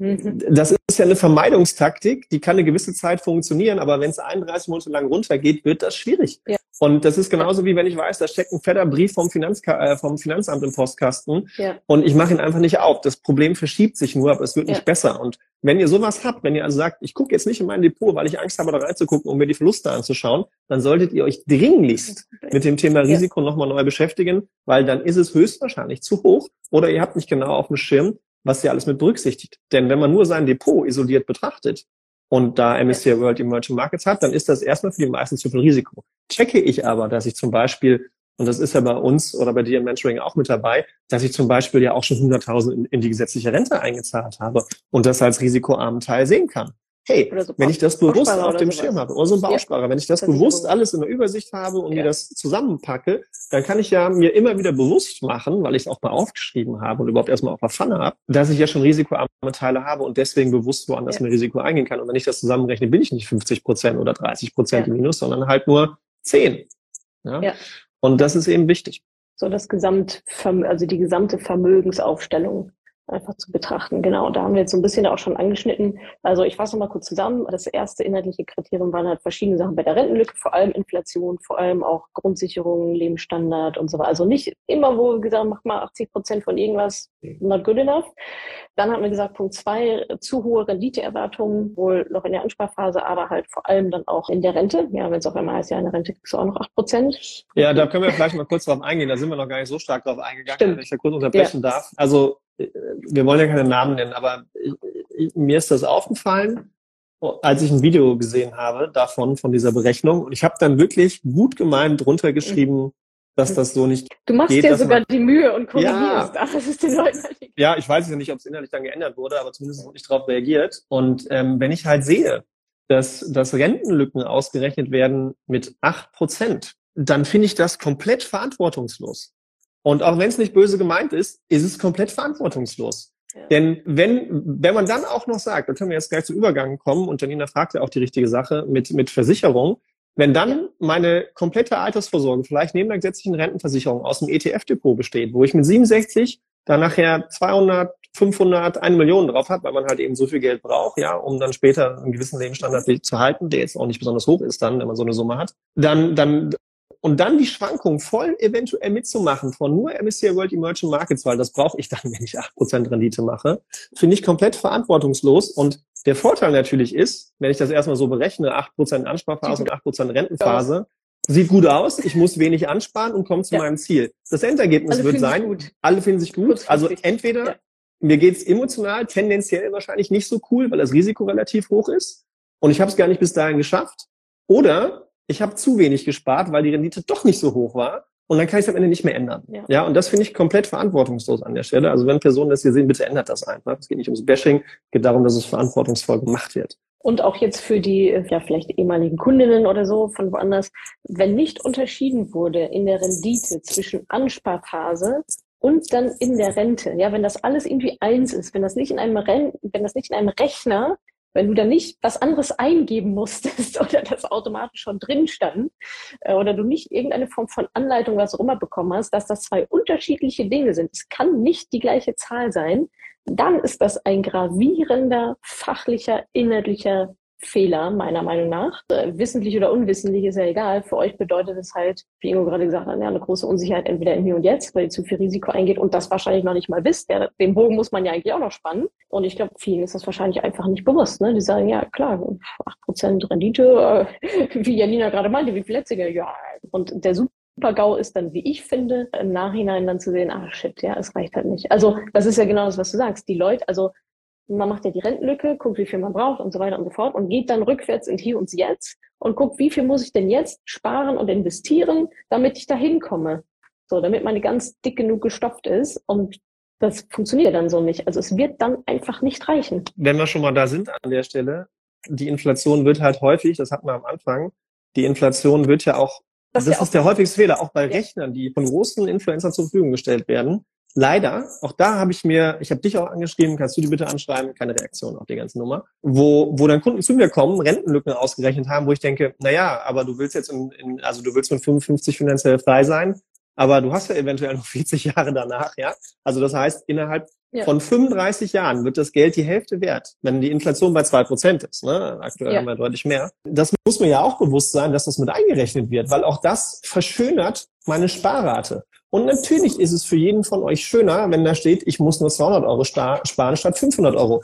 Mhm. Das ist ja eine Vermeidungstaktik, die kann eine gewisse Zeit funktionieren, aber wenn es 31 Monate lang runtergeht, wird das schwierig. Ja. Und das ist genauso wie wenn ich weiß, da steckt ein fetter Brief vom, Finanzka äh, vom Finanzamt im Postkasten ja. und ich mache ihn einfach nicht auf. Das Problem verschiebt sich nur, aber es wird ja. nicht besser. Und wenn ihr sowas habt, wenn ihr also sagt, ich gucke jetzt nicht in mein Depot, weil ich Angst habe, da reinzugucken, um mir die Verluste anzuschauen, dann solltet ihr euch dringlichst mit dem Thema Risiko nochmal neu beschäftigen, weil dann ist es höchstwahrscheinlich zu hoch oder ihr habt nicht genau auf dem Schirm, was ihr alles mit berücksichtigt. Denn wenn man nur sein Depot isoliert betrachtet und da MSCI World Emerging Markets hat, dann ist das erstmal für die meisten zu viel Risiko. Checke ich aber, dass ich zum Beispiel, und das ist ja bei uns oder bei dir im Mentoring auch mit dabei, dass ich zum Beispiel ja auch schon 100.000 in, in die gesetzliche Rente eingezahlt habe und das als risikoarmen Teil sehen kann hey, so wenn ich das bewusst auf dem Schirm habe, oder so ein Bausparer, ja. wenn ich das bewusst alles in der Übersicht habe und ja. mir das zusammenpacke, dann kann ich ja mir immer wieder bewusst machen, weil ich es auch mal aufgeschrieben habe und überhaupt erstmal auf der Pfanne habe, dass ich ja schon risikoarme Teile habe und deswegen bewusst woanders ja. mehr Risiko eingehen kann. Und wenn ich das zusammenrechne, bin ich nicht 50 Prozent oder 30 Prozent ja. Minus, sondern halt nur 10. Ja? Und das ist eben wichtig. So das Gesamtvermögen, also die gesamte Vermögensaufstellung einfach zu betrachten. Genau, da haben wir jetzt so ein bisschen auch schon angeschnitten. Also ich fasse mal kurz zusammen. Das erste inhaltliche Kriterium waren halt verschiedene Sachen bei der Rentenlücke, vor allem Inflation, vor allem auch Grundsicherung, Lebensstandard und so weiter. Also nicht immer, wo wir gesagt haben, mach mal 80 Prozent von irgendwas, not good enough. Dann haben wir gesagt, Punkt zwei, zu hohe Renditeerwartungen, wohl noch in der Ansparphase, aber halt vor allem dann auch in der Rente. Ja, wenn es auf einmal heißt, ja, in der Rente kriegst du auch noch acht Prozent. Ja, da können wir vielleicht mal kurz drauf eingehen. Da sind wir noch gar nicht so stark drauf eingegangen, Stimmt. wenn ich da kurz unterbrechen ja. darf. Also wir wollen ja keine Namen nennen, aber ich, ich, mir ist das aufgefallen, als ich ein Video gesehen habe davon, von dieser Berechnung. Und ich habe dann wirklich gut gemeint drunter geschrieben, dass das so nicht Du machst geht, dir sogar die Mühe und korrigierst. Ja, das ist den Leuten ja, ich weiß ja nicht, ob es innerlich dann geändert wurde, aber zumindest wurde ich darauf reagiert. Und ähm, wenn ich halt sehe, dass, dass Rentenlücken ausgerechnet werden mit acht Prozent, dann finde ich das komplett verantwortungslos. Und auch wenn es nicht böse gemeint ist, ist es komplett verantwortungslos. Ja. Denn wenn, wenn man dann auch noch sagt, da können wir jetzt gleich zum Übergang kommen, und Janina fragt ja auch die richtige Sache mit, mit Versicherung, wenn dann meine komplette Altersvorsorge vielleicht neben der gesetzlichen Rentenversicherung aus dem ETF-Depot besteht, wo ich mit 67 dann nachher 200, 500, 1 Million drauf habe, weil man halt eben so viel Geld braucht, ja, um dann später einen gewissen Lebensstandard zu halten, der jetzt auch nicht besonders hoch ist dann, wenn man so eine Summe hat, dann, dann und dann die Schwankung voll eventuell mitzumachen von nur MSCI World Emerging Markets, weil das brauche ich dann, wenn ich 8% Rendite mache, finde ich komplett verantwortungslos. Und der Vorteil natürlich ist, wenn ich das erstmal so berechne, 8% Ansparphase und 8% Rentenphase, sieht gut aus, ich muss wenig ansparen und komme zu ja. meinem Ziel. Das Endergebnis alle wird sein, alle finden sich gut. Also entweder ja. mir geht's emotional tendenziell wahrscheinlich nicht so cool, weil das Risiko relativ hoch ist und ich habe es gar nicht bis dahin geschafft. Oder ich habe zu wenig gespart, weil die Rendite doch nicht so hoch war. Und dann kann ich es am Ende nicht mehr ändern. Ja, ja und das finde ich komplett verantwortungslos an der Stelle. Also wenn Personen das hier sehen, bitte ändert das einfach. Es geht nicht ums Bashing, es geht darum, dass es verantwortungsvoll gemacht wird. Und auch jetzt für die ja vielleicht ehemaligen Kundinnen oder so von woanders, wenn nicht unterschieden wurde in der Rendite zwischen Ansparphase und dann in der Rente, ja, wenn das alles irgendwie eins ist, wenn das nicht in einem Ren wenn das nicht in einem Rechner wenn du da nicht was anderes eingeben musstest oder das automatisch schon drin stand äh, oder du nicht irgendeine Form von Anleitung, was auch immer bekommen hast, dass das zwei unterschiedliche Dinge sind. Es kann nicht die gleiche Zahl sein. Dann ist das ein gravierender fachlicher, inhaltlicher Fehler, meiner Meinung nach. Äh, wissentlich oder unwissentlich ist ja egal. Für euch bedeutet es halt, wie Ingo gerade gesagt hat, eine große Unsicherheit entweder im Hier und Jetzt, weil ihr zu viel Risiko eingeht und das wahrscheinlich noch nicht mal wisst. Ja, den Bogen muss man ja eigentlich auch noch spannen. Und ich glaube, vielen ist das wahrscheinlich einfach nicht bewusst. Ne? Die sagen, ja klar, 8% Rendite, äh, wie Janina gerade meinte, wie viel letzte ja. Und der Super-GAU ist dann, wie ich finde, im Nachhinein dann zu sehen, ach shit, ja, es reicht halt nicht. Also das ist ja genau das, was du sagst. Die Leute, also man macht ja die Rentenlücke, guckt, wie viel man braucht und so weiter und so fort und geht dann rückwärts in Hier und Jetzt und guckt, wie viel muss ich denn jetzt sparen und investieren, damit ich da hinkomme. So, damit meine ganz dick genug gestopft ist und das funktioniert dann so nicht. Also es wird dann einfach nicht reichen. Wenn wir schon mal da sind an der Stelle, die Inflation wird halt häufig, das hatten wir am Anfang, die Inflation wird ja auch, das, das ist der häufigste Fehler, auch bei ja. Rechnern, die von großen Influencern zur Verfügung gestellt werden. Leider, auch da habe ich mir, ich habe dich auch angeschrieben, kannst du die bitte anschreiben, keine Reaktion auf die ganze Nummer, wo, wo dann Kunden zu mir kommen, Rentenlücken ausgerechnet haben, wo ich denke, na ja, aber du willst jetzt in, in also du willst mit 55 finanziell frei sein, aber du hast ja eventuell noch 40 Jahre danach, ja. Also das heißt, innerhalb ja. von 35 Jahren wird das Geld die Hälfte wert, wenn die Inflation bei zwei Prozent ist. Ne? Aktuell ja. haben wir deutlich mehr. Das muss mir ja auch bewusst sein, dass das mit eingerechnet wird, weil auch das verschönert meine Sparrate. Und natürlich ist es für jeden von euch schöner, wenn da steht, ich muss nur 200 Euro sparen statt 500 Euro.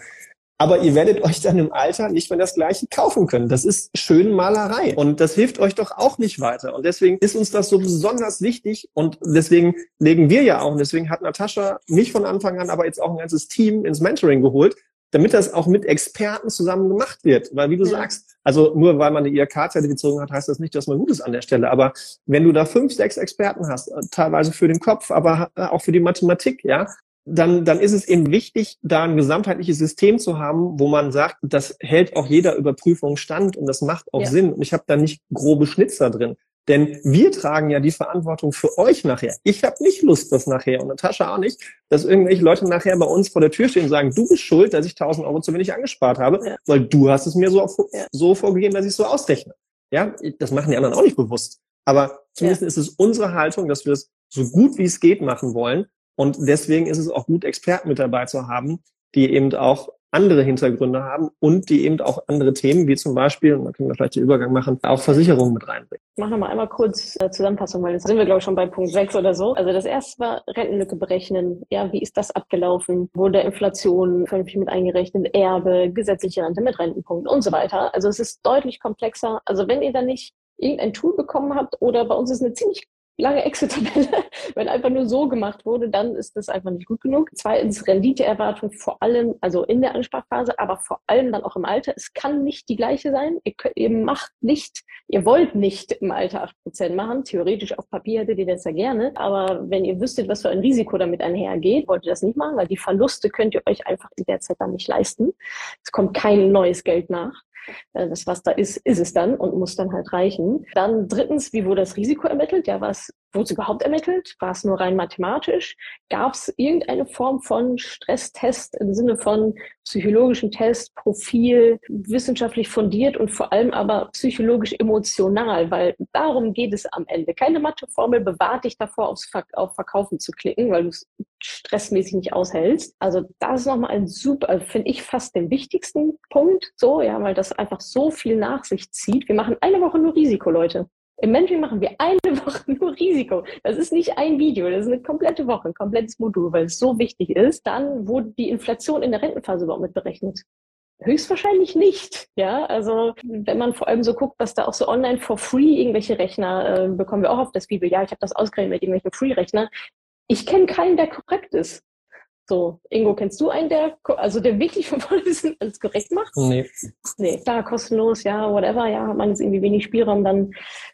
Aber ihr werdet euch dann im Alter nicht mehr das Gleiche kaufen können. Das ist schön Malerei. Und das hilft euch doch auch nicht weiter. Und deswegen ist uns das so besonders wichtig. Und deswegen legen wir ja auch, und deswegen hat Natascha mich von Anfang an, aber jetzt auch ein ganzes Team ins Mentoring geholt, damit das auch mit Experten zusammen gemacht wird. Weil wie du ja. sagst, also nur weil man eine IRK-Zertifizierung hat, heißt das nicht, dass man gut ist an der Stelle. Aber wenn du da fünf, sechs Experten hast, äh, teilweise für den Kopf, aber auch für die Mathematik, ja, dann, dann ist es eben wichtig, da ein gesamtheitliches System zu haben, wo man sagt, das hält auch jeder Überprüfung stand und das macht auch ja. Sinn. Und ich habe da nicht grobe Schnitzer drin. Denn wir tragen ja die Verantwortung für euch nachher. Ich habe nicht Lust, dass nachher, und Natascha auch nicht, dass irgendwelche Leute nachher bei uns vor der Tür stehen und sagen, du bist schuld, dass ich 1000 Euro zu wenig angespart habe, ja. weil du hast es mir so, so vorgegeben, dass ich es so ausrechne. Ja, das machen die anderen auch nicht bewusst. Aber zumindest ja. ist es unsere Haltung, dass wir es so gut wie es geht machen wollen. Und deswegen ist es auch gut, Experten mit dabei zu haben, die eben auch andere Hintergründe haben und die eben auch andere Themen, wie zum Beispiel, und da können wir vielleicht den Übergang machen, auch Versicherungen mit reinbringen. Ich mache nochmal einmal kurz äh, Zusammenfassung, weil jetzt sind wir, glaube ich, schon bei Punkt 6 oder so. Also das erste war Rentenlücke berechnen. Ja, wie ist das abgelaufen? Wurde Inflation vernünftig mit eingerechnet? Erbe, gesetzliche Rente mit Rentenpunkt und so weiter. Also es ist deutlich komplexer. Also wenn ihr da nicht irgendein Tool bekommen habt oder bei uns ist eine ziemlich lange Excel-Tabelle. Wenn einfach nur so gemacht wurde, dann ist das einfach nicht gut genug. Zweitens Renditeerwartung vor allem, also in der Ansparphase, aber vor allem dann auch im Alter. Es kann nicht die gleiche sein. Ihr, könnt, ihr macht nicht, ihr wollt nicht im Alter acht Prozent machen. Theoretisch auf Papier hättet ihr das ja gerne. Aber wenn ihr wüsstet, was für ein Risiko damit einhergeht, wollt ihr das nicht machen, weil die Verluste könnt ihr euch einfach in der Zeit dann nicht leisten. Es kommt kein neues Geld nach. Äh, das, was da ist, ist es dann und muss dann halt reichen. Dann drittens, wie wurde das Risiko ermittelt? Ja, was wurde es überhaupt ermittelt? War es nur rein mathematisch? Gab es irgendeine Form von Stresstest im Sinne von psychologischen Test, Profil, wissenschaftlich fundiert und vor allem aber psychologisch emotional? Weil darum geht es am Ende. Keine Matheformel bewahrt dich davor, aufs Ver auf Verkaufen zu klicken, weil du es stressmäßig nicht aushältst. Also das ist nochmal ein super, also finde ich fast den wichtigsten Punkt, so, ja, weil das einfach so viel nach sich zieht. Wir machen eine Woche nur Risiko, Leute. Im Mentoring machen wir eine Woche nur Risiko. Das ist nicht ein Video, das ist eine komplette Woche, ein komplettes Modul, weil es so wichtig ist. Dann wurde die Inflation in der Rentenphase überhaupt mit berechnet. Höchstwahrscheinlich nicht. Ja, also wenn man vor allem so guckt, dass da auch so online for free irgendwelche Rechner äh, bekommen wir auch auf das Bibel. Ja, ich habe das ausgerechnet mit irgendwelchen Free-Rechner. Ich kenne keinen, der korrekt ist. So, Ingo, kennst du einen, der, also der wirklich von vorne bis alles korrekt macht? Nee. Nee, klar, kostenlos, ja, whatever, ja, hat man jetzt irgendwie wenig Spielraum, dann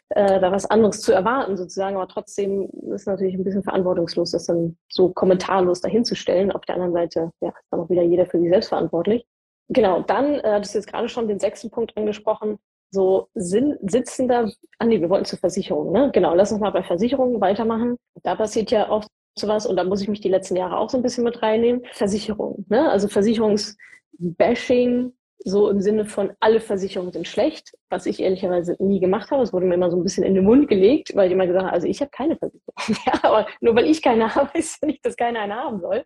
äh, da was anderes zu erwarten sozusagen, aber trotzdem ist natürlich ein bisschen verantwortungslos, das dann so kommentarlos dahinzustellen. Auf der anderen Seite, ja, ist dann auch wieder jeder für sich selbst verantwortlich. Genau, dann, äh, hattest du jetzt gerade schon den sechsten Punkt angesprochen, so sind, sitzen da, ah nee, wir wollten zur Versicherung, ne? Genau, lass uns mal bei Versicherungen weitermachen. Da passiert ja oft sowas, und da muss ich mich die letzten Jahre auch so ein bisschen mit reinnehmen, Versicherung. Ne? Also Versicherungsbashing, so im Sinne von, alle Versicherungen sind schlecht, was ich ehrlicherweise nie gemacht habe. Es wurde mir immer so ein bisschen in den Mund gelegt, weil die immer gesagt haben, also ich habe keine Versicherung. ja, aber nur weil ich keine habe, ja nicht, dass keiner eine haben soll.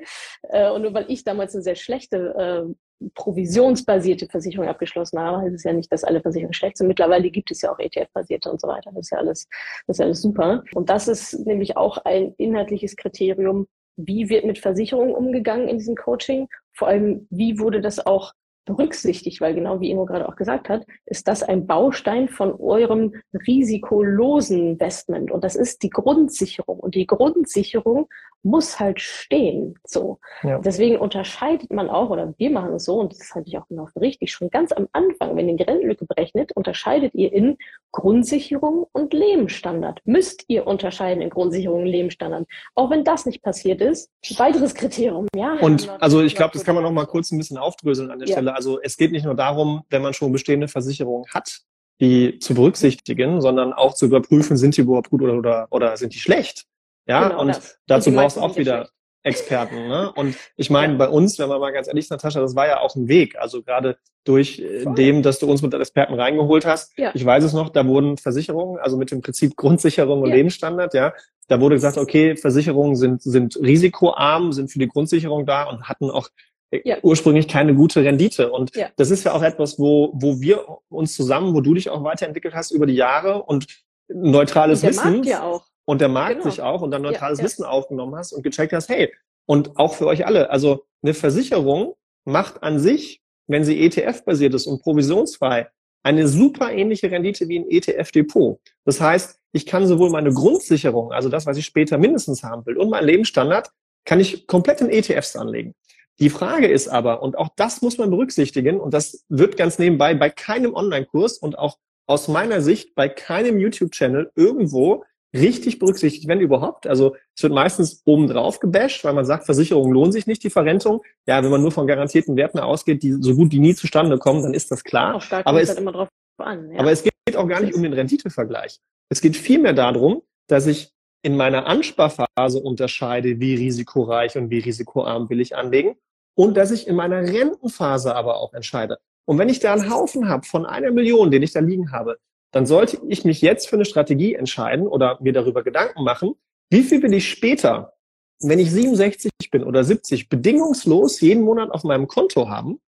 Äh, und nur weil ich damals eine sehr schlechte äh, provisionsbasierte Versicherung abgeschlossen habe, heißt es ja nicht, dass alle Versicherungen schlecht sind. Mittlerweile gibt es ja auch ETF-basierte und so weiter. Das ist ja alles, das ist ja alles super. Und das ist nämlich auch ein inhaltliches Kriterium, wie wird mit Versicherungen umgegangen in diesem Coaching? Vor allem, wie wurde das auch berücksichtigt, weil genau wie Ingo gerade auch gesagt hat, ist das ein Baustein von eurem risikolosen Investment und das ist die Grundsicherung und die Grundsicherung muss halt stehen. So. Ja. Deswegen unterscheidet man auch, oder wir machen es so, und das halte ich auch genau für richtig, schon ganz am Anfang, wenn ihr die Rentenlücke berechnet, unterscheidet ihr in Grundsicherung und Lebensstandard. Müsst ihr unterscheiden in Grundsicherung und Lebensstandard. Auch wenn das nicht passiert ist, weiteres Kriterium, ja. Und also ich glaube, das kann man noch mal kurz ein bisschen aufdröseln an der ja. Stelle. Also es geht nicht nur darum, wenn man schon bestehende Versicherungen hat, die zu berücksichtigen, sondern auch zu überprüfen, sind die überhaupt gut oder, oder, oder sind die schlecht? Ja, genau, und das. dazu und brauchst du auch wieder Experten. Ne? Und ich meine, ja. bei uns, wenn man mal ganz ehrlich ist, Natascha, das war ja auch ein Weg. Also gerade durch äh, Voll. dem, dass du uns mit Experten reingeholt hast. Ja. Ich weiß es noch, da wurden Versicherungen, also mit dem Prinzip Grundsicherung und ja. Lebensstandard, ja, da wurde gesagt, okay, Versicherungen sind, sind risikoarm, sind für die Grundsicherung da und hatten auch ja. ursprünglich keine gute Rendite. Und ja. das ist ja auch etwas, wo, wo wir uns zusammen, wo du dich auch weiterentwickelt hast über die Jahre und neutrales und Wissen. Ja auch und der Markt genau. sich auch und dann neutrales Wissen aufgenommen hast und gecheckt hast, hey, und auch für euch alle, also eine Versicherung macht an sich, wenn sie ETF-basiert ist und provisionsfrei, eine super ähnliche Rendite wie ein ETF-Depot. Das heißt, ich kann sowohl meine Grundsicherung, also das, was ich später mindestens haben will, und mein Lebensstandard, kann ich komplett in ETFs anlegen. Die Frage ist aber, und auch das muss man berücksichtigen, und das wird ganz nebenbei bei keinem Online-Kurs und auch aus meiner Sicht bei keinem YouTube-Channel irgendwo richtig berücksichtigt, wenn überhaupt. Also es wird meistens obendrauf gebasht, weil man sagt, Versicherungen lohnen sich nicht, die Verrentung. Ja, wenn man nur von garantierten Werten ausgeht, die so gut wie nie zustande kommen, dann ist das klar. Aber es, an, ja. aber es geht auch gar nicht um den Renditevergleich. Es geht vielmehr darum, dass ich in meiner Ansparphase unterscheide, wie risikoreich und wie risikoarm will ich anlegen und dass ich in meiner Rentenphase aber auch entscheide. Und wenn ich da einen Haufen habe von einer Million, den ich da liegen habe, dann sollte ich mich jetzt für eine Strategie entscheiden oder mir darüber Gedanken machen, wie viel will ich später, wenn ich 67 bin oder 70, bedingungslos jeden Monat auf meinem Konto haben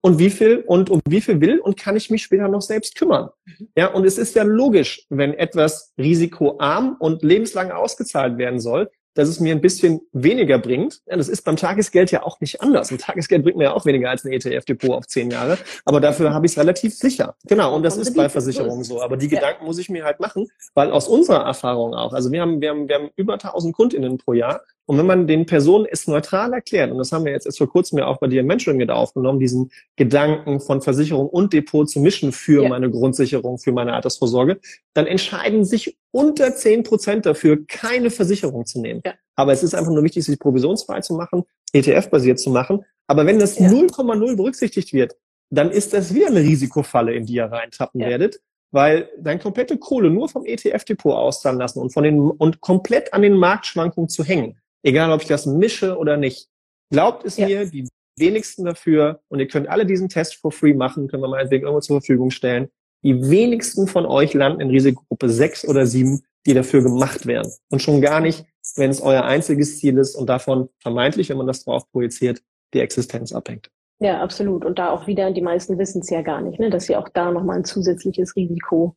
und wie viel und um wie viel will und kann ich mich später noch selbst kümmern. Mhm. Ja, und es ist ja logisch, wenn etwas risikoarm und lebenslang ausgezahlt werden soll, dass es mir ein bisschen weniger bringt. Ja, das ist beim Tagesgeld ja auch nicht anders. Ein Tagesgeld bringt mir ja auch weniger als ein ETF-Depot auf zehn Jahre. Aber dafür habe ich es relativ sicher. Genau, und das ist bei Versicherungen so. Aber die Gedanken muss ich mir halt machen, weil aus unserer Erfahrung auch, also wir haben, wir haben, wir haben über 1000 KundInnen pro Jahr und wenn man den Personen es neutral erklärt, und das haben wir jetzt erst vor kurzem ja auch bei dir im Mentoring mit aufgenommen, diesen Gedanken von Versicherung und Depot zu mischen für ja. meine Grundsicherung, für meine Altersvorsorge, dann entscheiden sich unter zehn Prozent dafür, keine Versicherung zu nehmen. Ja. Aber es ist einfach nur wichtig, sich provisionsfrei zu machen, ETF-basiert zu machen. Aber wenn das 0,0 ja. berücksichtigt wird, dann ist das wieder eine Risikofalle, in die ihr reintappen werdet weil dein komplette Kohle nur vom ETF-Depot auszahlen lassen und von den und komplett an den Marktschwankungen zu hängen, egal ob ich das mische oder nicht. Glaubt es ja. mir, die wenigsten dafür, und ihr könnt alle diesen Test for free machen, können wir meinetwegen irgendwo zur Verfügung stellen, die wenigsten von euch landen in Risikogruppe 6 oder 7, die dafür gemacht werden. Und schon gar nicht, wenn es euer einziges Ziel ist und davon vermeintlich, wenn man das drauf projiziert, die Existenz abhängt. Ja, absolut. Und da auch wieder, die meisten wissen es ja gar nicht, ne, dass sie auch da nochmal ein zusätzliches Risiko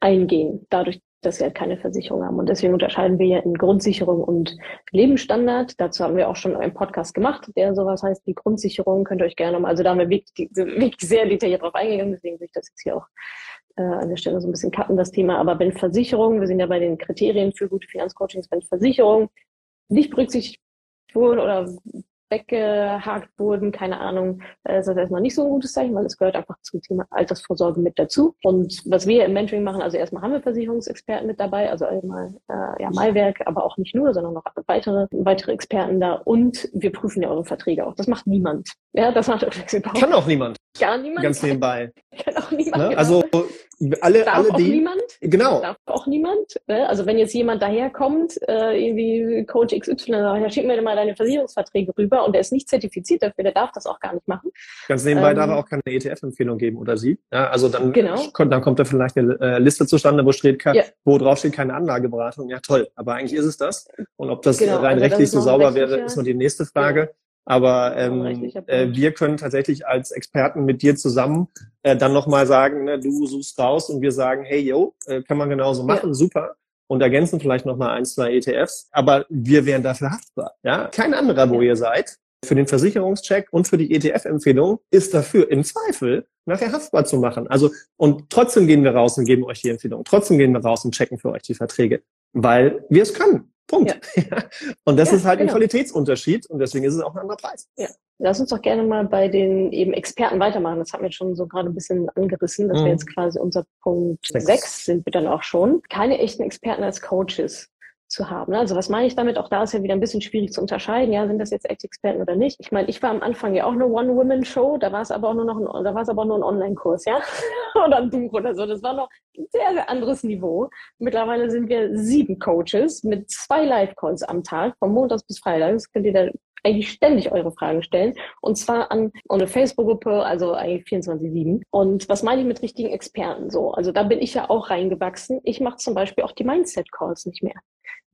eingehen, dadurch, dass sie halt keine Versicherung haben. Und deswegen unterscheiden wir ja in Grundsicherung und Lebensstandard. Dazu haben wir auch schon einen Podcast gemacht, der sowas heißt wie Grundsicherung. Könnt ihr euch gerne mal, also da haben wir wirklich, wirklich sehr detailliert drauf eingegangen, deswegen will ich das jetzt hier auch äh, an der Stelle so ein bisschen cutten, das Thema. Aber wenn Versicherung, wir sind ja bei den Kriterien für gute Finanzcoachings, wenn Versicherung nicht berücksichtigt wurden oder weggehakt wurden, keine Ahnung, äh, ist das erstmal nicht so ein gutes Zeichen, weil es gehört einfach zum Thema Altersvorsorge mit dazu. Und was wir im Mentoring machen, also erstmal haben wir Versicherungsexperten mit dabei, also einmal äh, ja Malwerk, aber auch nicht nur, sondern noch weitere, weitere Experten da und wir prüfen ja eure Verträge auch. Das macht niemand. Ja, das macht Kann auch niemand. Gar niemand. Ganz nebenbei. Kann auch niemand. Ne? Genau. Also alle, Darf alle auch die. niemand. Genau. Darf auch niemand. Ne? Also wenn jetzt jemand daherkommt, äh, irgendwie Coach XY, sagt, ja, schick mir mal deine Versicherungsverträge rüber und der ist nicht zertifiziert dafür, der darf das auch gar nicht machen. Ganz nebenbei ähm, darf er auch keine ETF-Empfehlung geben oder sie. Ja, also dann, genau. kommt, dann kommt da vielleicht eine äh, Liste zustande, wo steht, ja. wo drauf steht keine Anlageberatung. Ja, toll. Aber eigentlich ist es das. Und ob das genau, rein also rechtlich so sauber wäre, ist nur die nächste Frage. Aber ähm, äh, wir können tatsächlich als Experten mit dir zusammen äh, dann nochmal sagen, ne, du suchst raus und wir sagen, hey, yo, äh, kann man genauso machen, ja. super. Und ergänzen vielleicht nochmal ein, zwei ETFs. Aber wir wären dafür haftbar. Ja? Kein anderer, wo ihr seid, für den Versicherungscheck und für die ETF-Empfehlung ist dafür im Zweifel nachher haftbar zu machen. Also, und trotzdem gehen wir raus und geben euch die Empfehlung. Trotzdem gehen wir raus und checken für euch die Verträge, weil wir es können. Punkt. Ja. und das ja, ist halt genau. ein Qualitätsunterschied und deswegen ist es auch ein anderer Preis. Ja. Lass uns doch gerne mal bei den eben Experten weitermachen. Das haben wir schon so gerade ein bisschen angerissen. Das wäre mhm. jetzt quasi unser Punkt sechs sind wir dann auch schon. Keine echten Experten als Coaches zu haben. Also was meine ich damit? Auch da ist ja wieder ein bisschen schwierig zu unterscheiden. Ja, sind das jetzt Ex-Experten oder nicht? Ich meine, ich war am Anfang ja auch eine One-Woman-Show. Da war es aber auch nur noch ein, da war es aber nur ein Online-Kurs, ja, oder ein Buch oder so. Das war noch ein sehr, sehr anderes Niveau. Mittlerweile sind wir sieben Coaches mit zwei Live-Calls am Tag, von Montags bis Freitags. Könnt ihr da eigentlich ständig eure Fragen stellen. Und zwar an eine Facebook-Gruppe, also eigentlich 24-7. Und was meine ich mit richtigen Experten so? Also da bin ich ja auch reingewachsen. Ich mache zum Beispiel auch die Mindset-Calls nicht mehr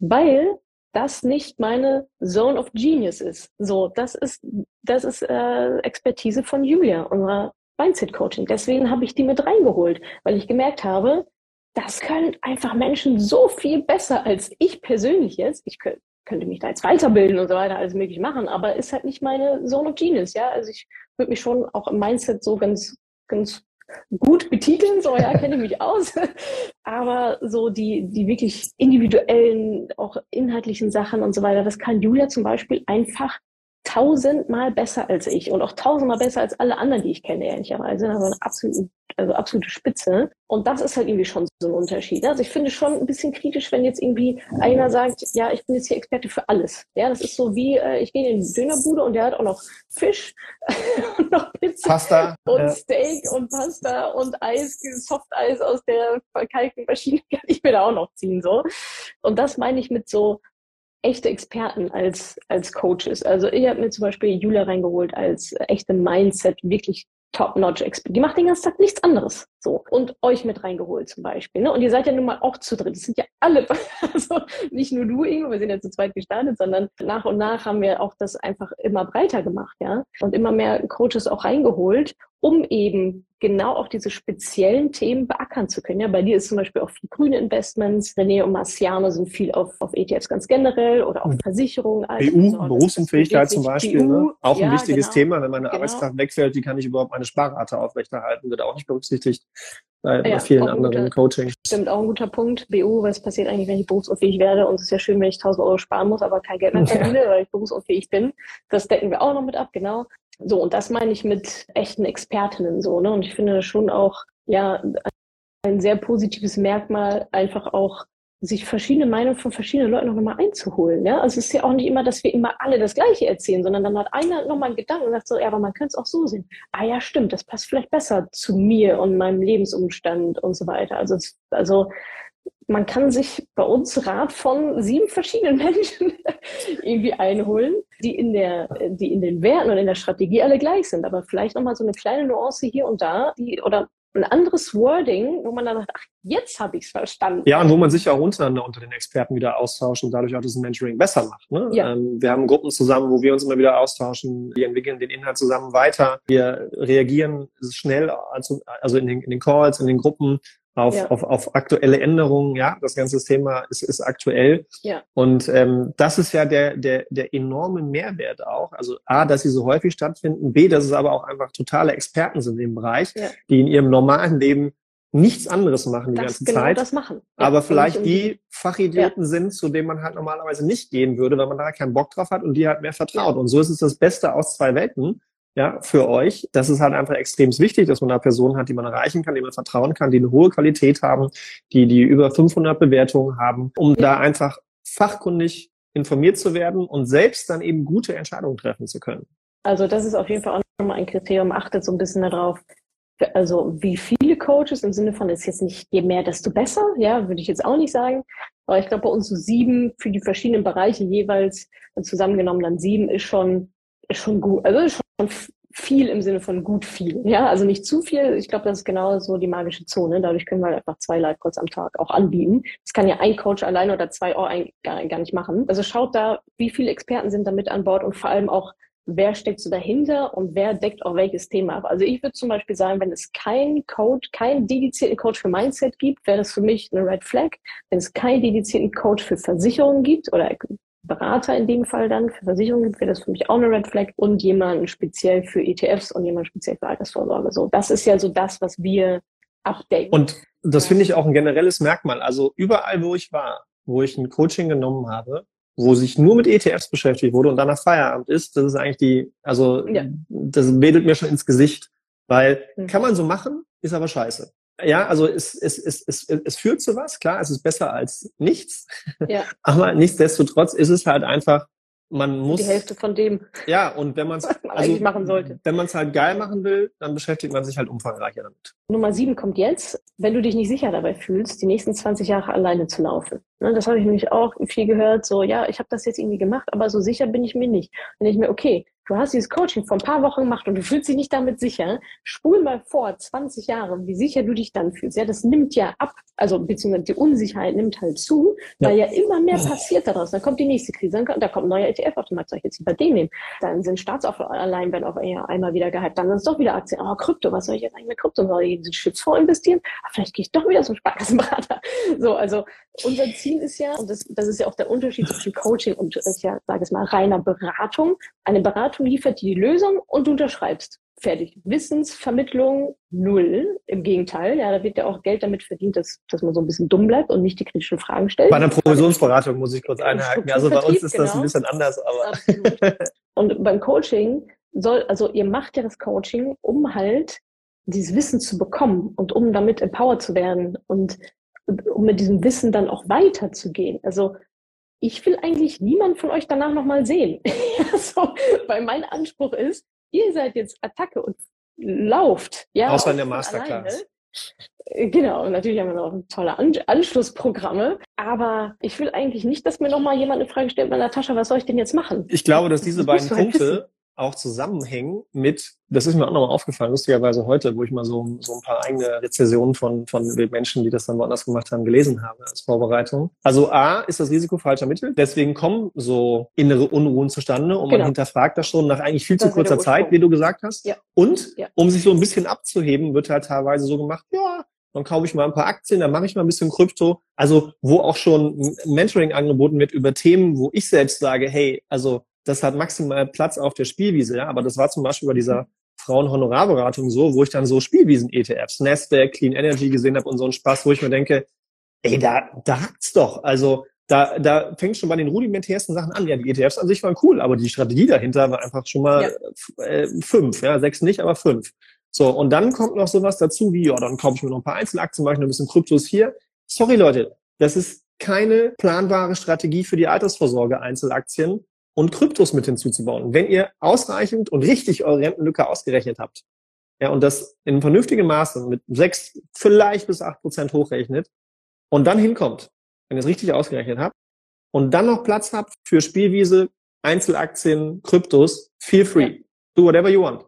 weil das nicht meine Zone of Genius ist. So, das ist, das ist äh, Expertise von Julia, unserer Mindset Coaching. Deswegen habe ich die mit reingeholt, weil ich gemerkt habe, das können einfach Menschen so viel besser als ich persönlich jetzt. Ich könnte, könnte mich da jetzt weiterbilden und so weiter, alles möglich machen, aber ist halt nicht meine Zone of Genius, ja. Also ich würde mich schon auch im Mindset so ganz, ganz gut betiteln, so ja, kenne ich mich aus. Aber so die, die wirklich individuellen, auch inhaltlichen Sachen und so weiter, das kann Julia zum Beispiel einfach tausendmal besser als ich und auch tausendmal besser als alle anderen, die ich kenne, ehrlicherweise. Also eine absolute, also absolute Spitze. Und das ist halt irgendwie schon so ein Unterschied. Also ich finde schon ein bisschen kritisch, wenn jetzt irgendwie einer sagt, ja, ich bin jetzt hier Experte für alles. Ja, das ist so wie, äh, ich gehe in die Dönerbude und der hat auch noch Fisch und noch Pizza Pasta, und ja. Steak und Pasta und Eis, dieses Softeis aus der verkalkten Maschine kann ich mir da auch noch ziehen, so. Und das meine ich mit so, echte Experten als, als Coaches. Also ich habe mir zum Beispiel Julia reingeholt als echte Mindset, wirklich Top-Notch-Expert. Die macht den ganzen Tag nichts anderes. So. Und euch mit reingeholt zum Beispiel. Ne? Und ihr seid ja nun mal auch zu dritt. Das sind ja alle, also nicht nur du, Ingo, wir sind ja zu zweit gestartet, sondern nach und nach haben wir auch das einfach immer breiter gemacht, ja. Und immer mehr Coaches auch reingeholt, um eben genau auch diese speziellen Themen beackern zu können. Ja, bei dir ist zum Beispiel auch viel grüne Investments. René und Marciano sind viel auf, auf ETFs ganz generell oder auf Versicherungen. Also BU, Berufsunfähigkeit zum Beispiel, BU, ne? auch ein ja, wichtiges genau, Thema. Wenn meine genau. Arbeitskraft wegfällt, wie kann ich überhaupt meine Sparrate aufrechterhalten, wird auch nicht berücksichtigt bei, ja, vielen anderen guter, Coachings. Stimmt, auch ein guter Punkt. BU, was passiert eigentlich, wenn ich berufsunfähig werde? Und es ist ja schön, wenn ich 1000 Euro sparen muss, aber kein Geld mehr verdiene, ja. weil ich berufsunfähig bin. Das decken wir auch noch mit ab, genau. So, und das meine ich mit echten Expertinnen so, ne? Und ich finde schon auch, ja, ein sehr positives Merkmal, einfach auch sich verschiedene Meinungen von verschiedenen Leuten noch mal einzuholen. Ja? Also es ist ja auch nicht immer, dass wir immer alle das Gleiche erzählen, sondern dann hat einer nochmal einen Gedanken und sagt so, ja, aber man könnte es auch so sehen. Ah ja, stimmt, das passt vielleicht besser zu mir und meinem Lebensumstand und so weiter. Also, also man kann sich bei uns Rat von sieben verschiedenen Menschen irgendwie einholen, die in der, die in den Werten und in der Strategie alle gleich sind, aber vielleicht nochmal so eine kleine Nuance hier und da, die, oder ein anderes Wording, wo man dann sagt, ach, jetzt habe ich es verstanden. Ja, und wo man sich auch untereinander unter den Experten wieder austauscht und dadurch auch das Mentoring besser macht. Ne? Ja. Ähm, wir haben Gruppen zusammen, wo wir uns immer wieder austauschen. Wir entwickeln den Inhalt zusammen weiter. Wir reagieren schnell, also, also in, den, in den Calls, in den Gruppen auf, ja. auf, auf aktuelle Änderungen. Ja, das ganze Thema ist, ist aktuell. Ja. Und ähm, das ist ja der, der, der enorme Mehrwert auch. Also A, dass sie so häufig stattfinden, B, dass es aber auch einfach totale Experten sind im Bereich, ja. die in ihrem normalen Leben nichts anderes machen die das, ganze genau Zeit. Das machen. Ja, aber vielleicht die Fachidioten ja. sind, zu denen man halt normalerweise nicht gehen würde, weil man da keinen Bock drauf hat und die halt mehr vertraut. Ja. Und so ist es das Beste aus zwei Welten ja, für euch. Das ist halt einfach extrem wichtig, dass man da Personen hat, die man erreichen kann, die man vertrauen kann, die eine hohe Qualität haben, die, die über 500 Bewertungen haben, um da einfach fachkundig informiert zu werden und selbst dann eben gute Entscheidungen treffen zu können. Also das ist auf jeden Fall auch nochmal ein Kriterium. Achtet so ein bisschen darauf, also wie viele Coaches im Sinne von ist jetzt nicht je mehr, desto besser, ja, würde ich jetzt auch nicht sagen. Aber ich glaube, bei uns so sieben für die verschiedenen Bereiche jeweils zusammengenommen dann sieben ist schon ist schon gut, also ist schon viel im Sinne von gut viel. Ja, also nicht zu viel. Ich glaube, das ist genau so die magische Zone. Dadurch können wir halt einfach zwei Live-Calls am Tag auch anbieten. Das kann ja ein Coach allein oder zwei auch gar, gar nicht machen. Also schaut da, wie viele Experten sind damit an Bord und vor allem auch, wer steckt so dahinter und wer deckt auch welches Thema ab. Also ich würde zum Beispiel sagen, wenn es keinen Coach, keinen dedizierten Coach für Mindset gibt, wäre das für mich eine Red Flag. Wenn es keinen dedizierten Coach für Versicherungen gibt oder Berater in dem Fall dann für Versicherungen gibt, wäre das für mich auch eine Red Flag und jemanden speziell für ETFs und jemanden speziell für Altersvorsorge. So, das ist ja so das, was wir updaten. Und das finde ich auch ein generelles Merkmal. Also überall, wo ich war, wo ich ein Coaching genommen habe, wo sich nur mit ETFs beschäftigt wurde und dann nach Feierabend ist, das ist eigentlich die, also ja. das wedelt mir schon ins Gesicht, weil mhm. kann man so machen, ist aber scheiße. Ja, also es, es, es, es, es führt zu was, klar, es ist besser als nichts, ja. aber nichtsdestotrotz ist es halt einfach man muss die Hälfte von dem. Ja, und wenn man es also, machen sollte. Wenn man es halt geil machen will, dann beschäftigt man sich halt umfangreicher damit. Nummer sieben kommt jetzt, wenn du dich nicht sicher dabei fühlst, die nächsten 20 Jahre alleine zu laufen. Ne, das habe ich nämlich auch viel gehört, so, ja, ich habe das jetzt irgendwie gemacht, aber so sicher bin ich mir nicht. Und ich mir, okay, du hast dieses Coaching vor ein paar Wochen gemacht und du fühlst dich nicht damit sicher, spul mal vor 20 Jahre, wie sicher du dich dann fühlst. Ja, das nimmt ja ab, also beziehungsweise die Unsicherheit nimmt halt zu, ja. weil ja immer mehr passiert daraus. Dann kommt die nächste Krise, dann kommt, da kommt ein neuer ETF auf den Markt, soll ich jetzt über den nehmen? Dann sind wenn auch eher einmal wieder gehypt, dann sind es doch wieder Aktien. Oh, Krypto, was soll ich jetzt eigentlich mit Krypto? Soll ich in diesen Schützfonds investieren? Aber ah, vielleicht gehe ich doch wieder zum Sparkassenberater. So, also unser Ziel ist ja, und das, das ist ja auch der Unterschied zwischen Coaching und ich ja, sage es mal, reiner Beratung. Eine Beratung liefert die Lösung und du unterschreibst. Fertig. Wissensvermittlung null. Im Gegenteil, ja, da wird ja auch Geld damit verdient, dass, dass man so ein bisschen dumm bleibt und nicht die kritischen Fragen stellt. Bei einer Provisionsberatung muss ich kurz einhaken. Also bei uns ist das genau. ein bisschen anders, aber. Und beim Coaching soll, also ihr macht ja das Coaching, um halt dieses Wissen zu bekommen und um damit empowered zu werden und um mit diesem Wissen dann auch weiterzugehen. Also ich will eigentlich niemand von euch danach nochmal sehen. so, weil mein Anspruch ist, ihr seid jetzt Attacke und lauft. Ja, Außer in der Masterclass. Alleine. Genau, natürlich haben wir noch tolle An Anschlussprogramme, aber ich will eigentlich nicht, dass mir nochmal jemand eine Frage stellt, Natascha, was soll ich denn jetzt machen? Ich glaube, dass diese beiden Punkte auch zusammenhängen mit, das ist mir auch nochmal aufgefallen, lustigerweise heute, wo ich mal so, so ein paar eigene Rezessionen von, von Menschen, die das dann woanders gemacht haben, gelesen habe als Vorbereitung. Also A ist das Risiko falscher Mittel. Deswegen kommen so innere Unruhen zustande und genau. man hinterfragt das schon nach eigentlich viel das zu kurzer Zeit, wie du gesagt hast. Ja. Und ja. um sich so ein bisschen abzuheben, wird halt teilweise so gemacht, ja, dann kaufe ich mal ein paar Aktien, dann mache ich mal ein bisschen Krypto. Also wo auch schon Mentoring angeboten wird über Themen, wo ich selbst sage, hey, also das hat maximal Platz auf der Spielwiese, ja, aber das war zum Beispiel bei dieser Frauenhonorarberatung so, wo ich dann so Spielwiesen-ETFs, Nasdaq, Clean Energy gesehen habe und so einen Spaß, wo ich mir denke, ey, da, da hakt's doch. Also da, da fängt schon bei den rudimentärsten Sachen an. Ja, die ETFs an sich waren cool, aber die Strategie dahinter war einfach schon mal ja. äh, fünf, ja, sechs nicht, aber fünf. So, und dann kommt noch sowas dazu wie, ja, dann kaufe ich mir noch ein paar Einzelaktien, mache ich noch ein bisschen Kryptos hier. Sorry, Leute, das ist keine planbare Strategie für die Altersvorsorge Einzelaktien, und Kryptos mit hinzuzubauen. Wenn ihr ausreichend und richtig eure Rentenlücke ausgerechnet habt, ja, und das in vernünftigem Maße mit sechs, vielleicht bis acht Prozent hochrechnet und dann hinkommt, wenn ihr es richtig ausgerechnet habt und dann noch Platz habt für Spielwiese, Einzelaktien, Kryptos, feel free. Do whatever you want.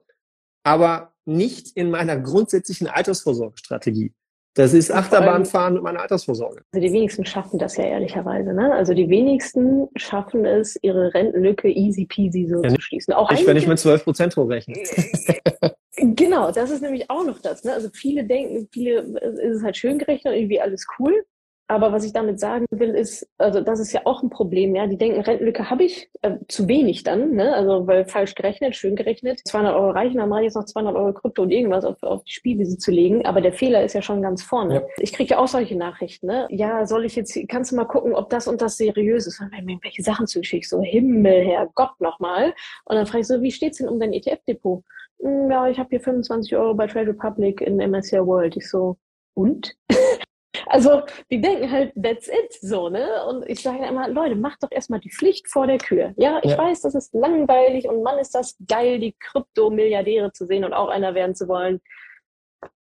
Aber nicht in meiner grundsätzlichen Altersvorsorgestrategie. Das ist Achterbahnfahren mit meiner Altersvorsorge. Also die wenigsten schaffen das ja ehrlicherweise. Ne? Also die wenigsten schaffen es, ihre Rentenlücke easy peasy so ja, zu schließen. Auch ich, wenn ich mit 12 Prozent hochrechne. genau, das ist nämlich auch noch das. Ne? Also viele denken, viele ist es halt schön gerechnet, irgendwie alles cool. Aber was ich damit sagen will, ist, also das ist ja auch ein Problem, ja. Die denken, Rentenlücke habe ich, äh, zu wenig dann, ne? Also weil falsch gerechnet, schön gerechnet, 200 Euro reichen, dann mache ich jetzt noch 200 Euro Krypto und irgendwas auf, auf die Spielwiese zu legen. Aber der Fehler ist ja schon ganz vorne. Ja. Ich kriege ja auch solche Nachrichten, ne? Ja, soll ich jetzt, kannst du mal gucken, ob das und das seriös ist? Und wenn mir welche Sachen zugeschickt, so Himmel, Herr Gott nochmal. Und dann frage ich so, wie steht's denn um dein ETF-Depot? Hm, ja, ich habe hier 25 Euro bei Trade Republic in MSCI World. Ich so, und? Also die denken halt, that's it, so, ne? Und ich sage immer, Leute, macht doch erstmal die Pflicht vor der Kür. Ja, ich ja. weiß, das ist langweilig und Mann, ist das geil, die Krypto-Milliardäre zu sehen und auch einer werden zu wollen.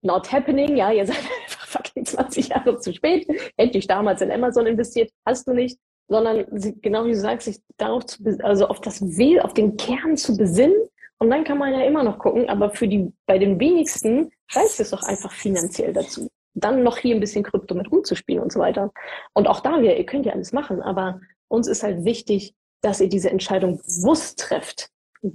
Not happening, ja, ihr seid einfach fucking 20 Jahre zu spät. Hätte ich damals in Amazon investiert, hast du nicht, sondern genau wie du sagst, sich darauf zu, also auf das Will, auf den Kern zu besinnen. Und dann kann man ja immer noch gucken, aber für die, bei den wenigsten reicht es doch einfach finanziell dazu dann noch hier ein bisschen Krypto mit rumzuspielen und so weiter. Und auch da wir, ihr könnt ja alles machen, aber uns ist halt wichtig, dass ihr diese Entscheidung bewusst trefft.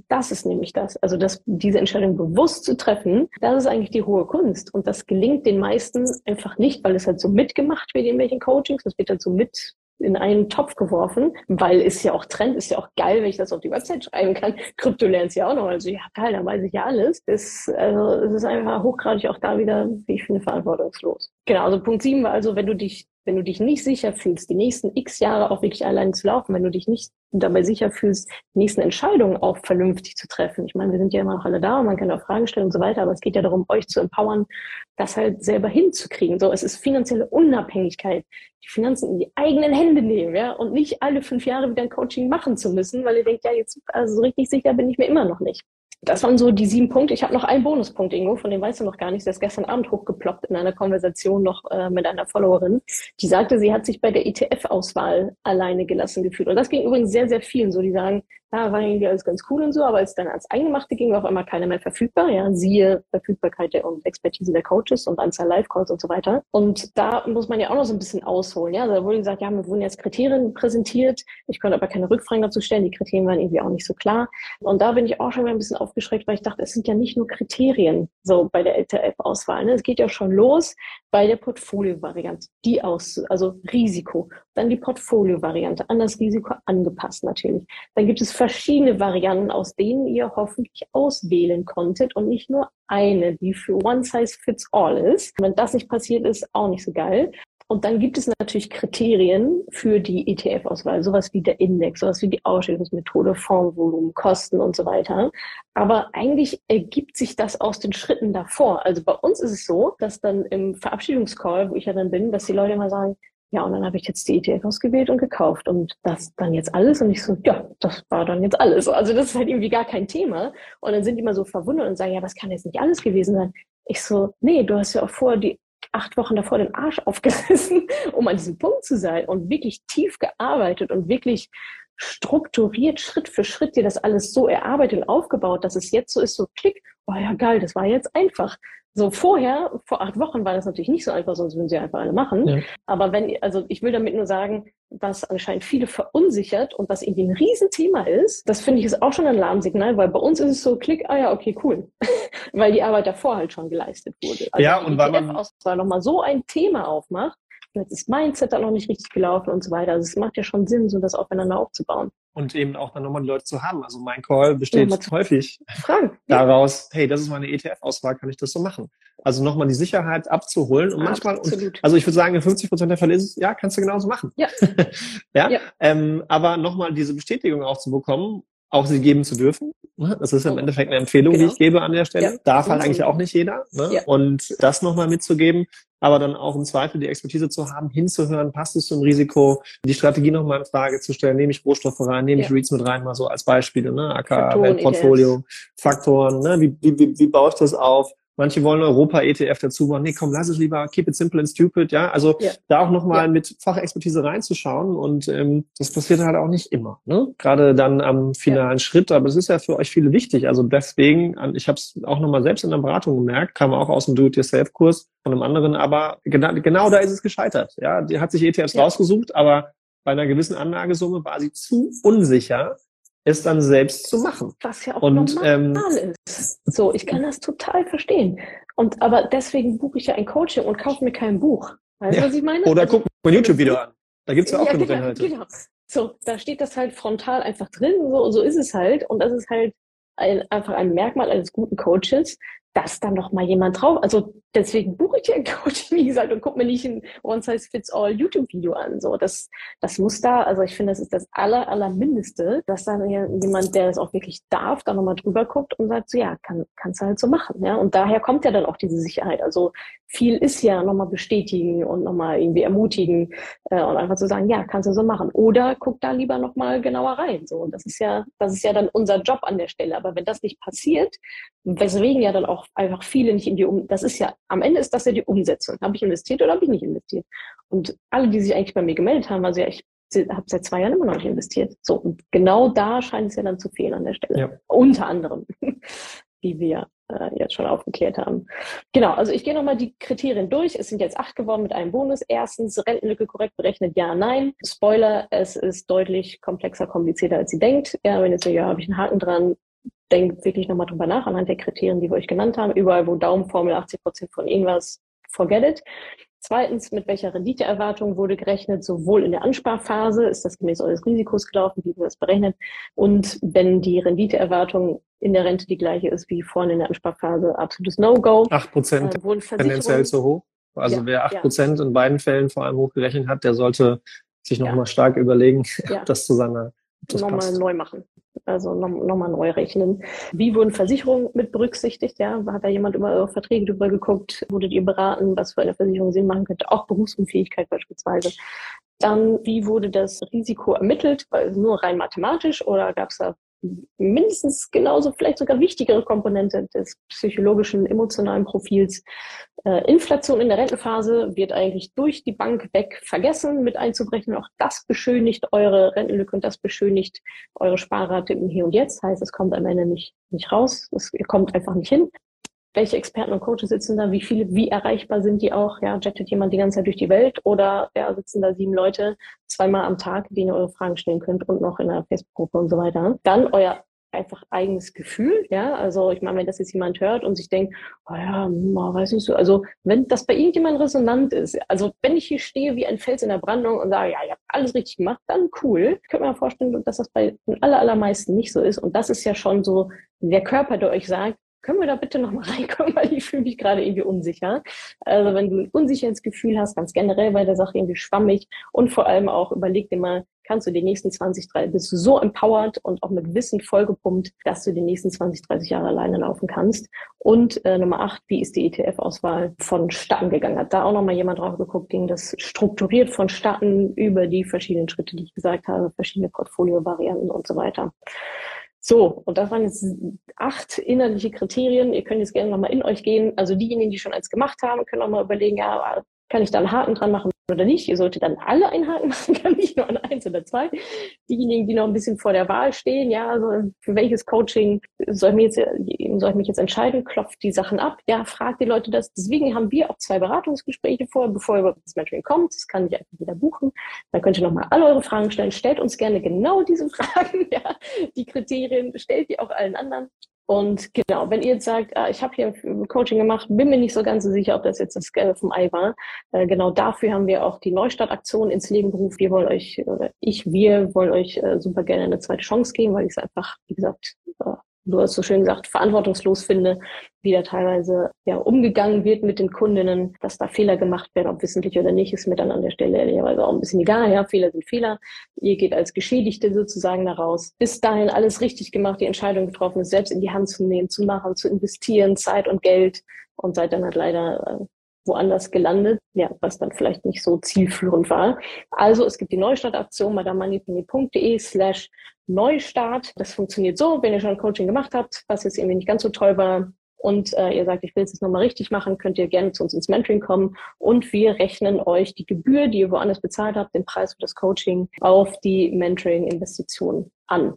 Das ist nämlich das. Also das, diese Entscheidung bewusst zu treffen, das ist eigentlich die hohe Kunst. Und das gelingt den meisten einfach nicht, weil es halt so mitgemacht wird in welchen Coachings. Das wird halt so mit in einen Topf geworfen, weil ist ja auch Trend, ist ja auch geil, wenn ich das auf die Website schreiben kann. Krypto lernst ja auch noch. Also ja, geil, dann weiß ich ja alles. Das, also, es ist einfach hochgradig auch da wieder, wie ich finde, verantwortungslos. Genau, also Punkt sieben war also, wenn du dich wenn du dich nicht sicher fühlst, die nächsten x Jahre auch wirklich allein zu laufen, wenn du dich nicht dabei sicher fühlst, die nächsten Entscheidungen auch vernünftig zu treffen. Ich meine, wir sind ja immer noch alle da und man kann auch Fragen stellen und so weiter, aber es geht ja darum, euch zu empowern, das halt selber hinzukriegen. So, es ist finanzielle Unabhängigkeit, die Finanzen in die eigenen Hände nehmen, ja, und nicht alle fünf Jahre wieder ein Coaching machen zu müssen, weil ihr denkt, ja, jetzt, also so richtig sicher bin ich mir immer noch nicht. Das waren so die sieben Punkte. Ich habe noch einen Bonuspunkt, Ingo, von dem weißt du noch gar nicht. Der ist gestern Abend hochgeploppt in einer Konversation noch äh, mit einer Followerin. Die sagte, sie hat sich bei der ETF-Auswahl alleine gelassen gefühlt. Und das ging übrigens sehr, sehr vielen so, die sagen, da war irgendwie alles ganz cool und so, aber als dann ans Eingemachte ging, war auf einmal keiner mehr verfügbar. Ja, siehe Verfügbarkeit der und Expertise der Coaches und Anzahl Live-Calls und so weiter. Und da muss man ja auch noch so ein bisschen ausholen. Ja, also da wurde gesagt, ja, mir wurden jetzt Kriterien präsentiert. Ich konnte aber keine Rückfragen dazu stellen. Die Kriterien waren irgendwie auch nicht so klar. Und da bin ich auch schon mal ein bisschen aufgeschreckt, weil ich dachte, es sind ja nicht nur Kriterien so bei der LTF-Auswahl. Ne? Es geht ja schon los bei der Portfolio-Variante, die aus, also Risiko. Dann die Portfolio-Variante, an das Risiko angepasst natürlich. Dann gibt es verschiedene Varianten, aus denen ihr hoffentlich auswählen konntet und nicht nur eine, die für One Size Fits All ist. Wenn das nicht passiert ist, auch nicht so geil. Und dann gibt es natürlich Kriterien für die ETF-Auswahl, sowas wie der Index, sowas wie die Ausstellungsmethode, Fondsvolumen, Kosten und so weiter. Aber eigentlich ergibt sich das aus den Schritten davor. Also bei uns ist es so, dass dann im Verabschiedungscall, wo ich ja dann bin, dass die Leute immer sagen, ja, und dann habe ich jetzt die ETF ausgewählt und gekauft. Und das dann jetzt alles? Und ich so, ja, das war dann jetzt alles. Also das ist halt irgendwie gar kein Thema. Und dann sind die immer so verwundert und sagen, ja, was kann jetzt nicht alles gewesen sein? Ich so, nee, du hast ja auch vorher die acht Wochen davor den Arsch aufgerissen, um an diesem Punkt zu sein und wirklich tief gearbeitet und wirklich strukturiert Schritt für Schritt dir das alles so erarbeitet und aufgebaut, dass es jetzt so ist, so klick, oh ja geil, das war jetzt einfach. So vorher, vor acht Wochen war das natürlich nicht so einfach, sonst würden sie einfach alle machen. Ja. Aber wenn, also ich will damit nur sagen, was anscheinend viele verunsichert und was irgendwie ein Riesenthema ist, das finde ich ist auch schon ein Alarmsignal, weil bei uns ist es so, klick, ah ja, okay, cool. weil die Arbeit davor halt schon geleistet wurde. Also ja, und weil man Auswahl nochmal so ein Thema aufmacht, jetzt ist Mindset dann noch nicht richtig gelaufen und so weiter. Also es macht ja schon Sinn, so das aufeinander aufzubauen und eben auch dann nochmal die Leute zu haben. Also mein Call besteht ja, häufig Fragen. daraus, hey, das ist meine ETF-Auswahl, kann ich das so machen? Also nochmal die Sicherheit abzuholen und manchmal, und, also ich würde sagen, in 50 Prozent der Fälle ist es, ja, kannst du genauso machen. Ja. ja? ja. Ähm, aber nochmal diese Bestätigung auch zu bekommen, auch sie geben zu dürfen. Das ist im oh. Endeffekt eine Empfehlung, genau. die ich gebe an der Stelle. Ja. Darf halt eigentlich auch nicht jeder. Ne? Ja. Und das nochmal mitzugeben, aber dann auch im Zweifel die Expertise zu haben, hinzuhören, passt es zum Risiko, die Strategie nochmal in Frage zu stellen, nehme ich Rohstoffe rein, nehme ich Reads mit rein, mal so als Beispiele, ne? AK, Weltportfolio, Faktoren, ne? Wie, wie, wie, wie baue ich das auf? Manche wollen Europa-ETF dazu machen. Nee, komm, lass es lieber, keep it simple and stupid. Ja, also ja. da auch nochmal ja. mit Fachexpertise reinzuschauen. Und ähm, das passiert halt auch nicht immer. Ne? Gerade dann am finalen ja. Schritt. Aber es ist ja für euch viele wichtig. Also deswegen, ich habe es auch nochmal selbst in der Beratung gemerkt, kam auch aus dem Do-it-yourself-Kurs von einem anderen. Aber genau, genau da ist es gescheitert. Ja, die hat sich ETFs rausgesucht, aber bei einer gewissen Anlagesumme war sie zu unsicher, es dann selbst zu machen. Was ja auch und, normal ähm, ist. So, ich kann das total verstehen. Und aber deswegen buche ich ja ein Coaching und kaufe mir kein Buch. Weißt du, ja. was ich meine? Oder guck mal YouTube-Video an. Da gibt's ja auch ja, genug genau, Inhalte. Genau. So, da steht das halt frontal einfach drin. So, so ist es halt. Und das ist halt ein, einfach ein Merkmal eines guten Coaches, dass da noch mal jemand drauf, also deswegen buche ich ja ein Coaching, wie gesagt, und gucke mir nicht ein One-Size-Fits-All YouTube-Video an. So, das, das muss da, also ich finde, das ist das aller, aller Mindeste, dass da jemand, der das auch wirklich darf, da nochmal drüber guckt und sagt, so ja, kann, kannst du halt so machen. Ja? Und daher kommt ja dann auch diese Sicherheit. Also viel ist ja nochmal bestätigen und nochmal irgendwie ermutigen äh, und einfach zu sagen, ja, kannst du so machen. Oder guck da lieber nochmal genauer rein. So, und das ist ja, das ist ja dann unser Job an der Stelle. Aber wenn das nicht passiert, weswegen ja dann auch einfach viele nicht in die um, das ist ja, am Ende ist das ja die Umsetzung. Habe ich investiert oder habe ich nicht investiert? Und alle, die sich eigentlich bei mir gemeldet haben, also ja, ich habe seit zwei Jahren immer noch nicht investiert. So, und genau da scheint es ja dann zu fehlen an der Stelle. Ja. Unter anderem, wie wir äh, jetzt schon aufgeklärt haben. Genau, also ich gehe nochmal die Kriterien durch. Es sind jetzt acht geworden mit einem Bonus. Erstens, Rentenlücke korrekt berechnet, ja, nein. Spoiler, es ist deutlich komplexer, komplizierter, als sie denkt. Ja, wenn jetzt so, ja, habe ich einen Haken dran, denkt wirklich nochmal drüber nach, anhand der Kriterien, die wir euch genannt haben. Überall, wo Daumenformel 80 Prozent von irgendwas, forget it. Zweitens, mit welcher Renditeerwartung wurde gerechnet, sowohl in der Ansparphase, ist das gemäß eures Risikos gelaufen, wie wurde das berechnet, und wenn die Renditeerwartung in der Rente die gleiche ist wie vorne in der Ansparphase, absolutes No-Go. 8 Prozent äh, tendenziell zu hoch. Also ja, wer 8 Prozent ja. in beiden Fällen vor allem hochgerechnet hat, der sollte sich nochmal ja. stark überlegen, ob das zu seiner nochmal neu machen. Also nochmal noch neu rechnen. Wie wurden Versicherungen mit berücksichtigt? Ja, hat da jemand über eure Verträge drüber geguckt? Wurdet ihr beraten, was für eine Versicherung Sinn machen könnte? Auch Berufsunfähigkeit beispielsweise. Dann, wie wurde das Risiko ermittelt? Nur rein mathematisch oder gab es da mindestens genauso, vielleicht sogar wichtigere Komponente des psychologischen, emotionalen Profils. Äh, Inflation in der Rentenphase wird eigentlich durch die Bank weg vergessen, mit einzubrechen. Auch das beschönigt eure Rentenlücke und das beschönigt eure Sparrate im Hier und Jetzt. Heißt, es kommt am Ende nicht, nicht raus. Es kommt einfach nicht hin welche Experten und Coaches sitzen da, wie viele, wie erreichbar sind die auch, ja, jettet jemand die ganze Zeit durch die Welt oder ja, sitzen da sieben Leute zweimal am Tag, denen ihr eure Fragen stellen könnt und noch in einer Facebook-Gruppe und so weiter. Dann euer einfach eigenes Gefühl, ja, also ich meine, wenn das jetzt jemand hört und sich denkt, oh ja, weiß nicht so, also wenn das bei irgendjemand resonant ist, also wenn ich hier stehe wie ein Fels in der Brandung und sage, ja, ich habe alles richtig gemacht, dann cool. Ich könnte mir vorstellen, dass das bei den aller, allermeisten nicht so ist und das ist ja schon so der Körper, der euch sagt, können wir da bitte nochmal reinkommen, weil ich fühle mich gerade irgendwie unsicher. Also wenn du ein unsicheres Gefühl hast, ganz generell bei der Sache irgendwie schwammig und vor allem auch überleg dir mal, kannst du die nächsten 20, 30, bist du so empowered und auch mit Wissen vollgepumpt, dass du die nächsten 20, 30 Jahre alleine laufen kannst. Und äh, Nummer 8, wie ist die ETF-Auswahl vonstatten gegangen? Hat da auch nochmal jemand drauf geguckt, ging das strukturiert vonstatten über die verschiedenen Schritte, die ich gesagt habe, verschiedene Portfolio-Varianten und so weiter. So, und das waren jetzt acht innerliche Kriterien. Ihr könnt jetzt gerne nochmal in euch gehen. Also diejenigen, die schon eins gemacht haben, können auch mal überlegen, ja, kann ich da einen Haken dran machen oder nicht? Ihr solltet dann alle einen Haken machen, kann nicht nur an eins oder zwei. Diejenigen, die noch ein bisschen vor der Wahl stehen, ja, also für welches Coaching soll ich, mich jetzt, soll ich mich jetzt entscheiden? Klopft die Sachen ab? Ja, fragt die Leute das. Deswegen haben wir auch zwei Beratungsgespräche vor, bevor überhaupt das Mentoring kommt. Das kann nicht einfach jeder buchen. Dann könnt ihr nochmal alle eure Fragen stellen. Stellt uns gerne genau diese Fragen, ja, die Kriterien, stellt die auch allen anderen. Und genau, wenn ihr jetzt sagt, ah, ich habe hier Coaching gemacht, bin mir nicht so ganz so sicher, ob das jetzt das Gelbe vom Ei war. Äh, genau dafür haben wir auch die Neustartaktion ins Leben gerufen. Wir wollen euch, oder ich, wir wollen euch äh, super gerne eine zweite Chance geben, weil ich es einfach, wie gesagt, äh, du hast so schön gesagt, verantwortungslos finde, wie da teilweise ja umgegangen wird mit den Kundinnen, dass da Fehler gemacht werden, ob wissentlich oder nicht, ist mir dann an der Stelle ehrlicherweise auch ein bisschen egal. Ja, Fehler sind Fehler. Ihr geht als Geschädigte sozusagen daraus. Bis dahin alles richtig gemacht, die Entscheidung getroffen ist, selbst in die Hand zu nehmen, zu machen, zu investieren, Zeit und Geld und seid dann halt leider äh, woanders gelandet, ja, was dann vielleicht nicht so zielführend war. Also es gibt die Neustartaktion madamanipini.de slash Neustart. Das funktioniert so, wenn ihr schon Coaching gemacht habt, was jetzt irgendwie nicht ganz so toll war, und äh, ihr sagt, ich will es jetzt nochmal richtig machen, könnt ihr gerne zu uns ins Mentoring kommen. Und wir rechnen euch die Gebühr, die ihr woanders bezahlt habt, den Preis für das Coaching auf die Mentoring-Investition an.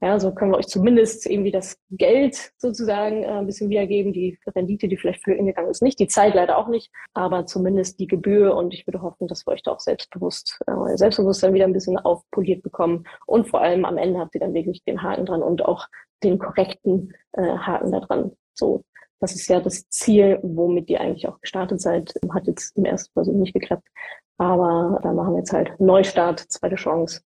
Ja, so können wir euch zumindest irgendwie das Geld sozusagen äh, ein bisschen wiedergeben, die Rendite, die vielleicht für gegangen ist, nicht, die Zeit leider auch nicht, aber zumindest die Gebühr. Und ich würde hoffen, dass wir euch da auch selbstbewusst, äh, Selbstbewusstsein wieder ein bisschen aufpoliert bekommen. Und vor allem am Ende habt ihr dann wirklich den Haken dran und auch den korrekten äh, Haken da dran. So, das ist ja das Ziel, womit ihr eigentlich auch gestartet seid. Hat jetzt im ersten Versuch nicht geklappt. Aber da machen wir jetzt halt Neustart, zweite Chance.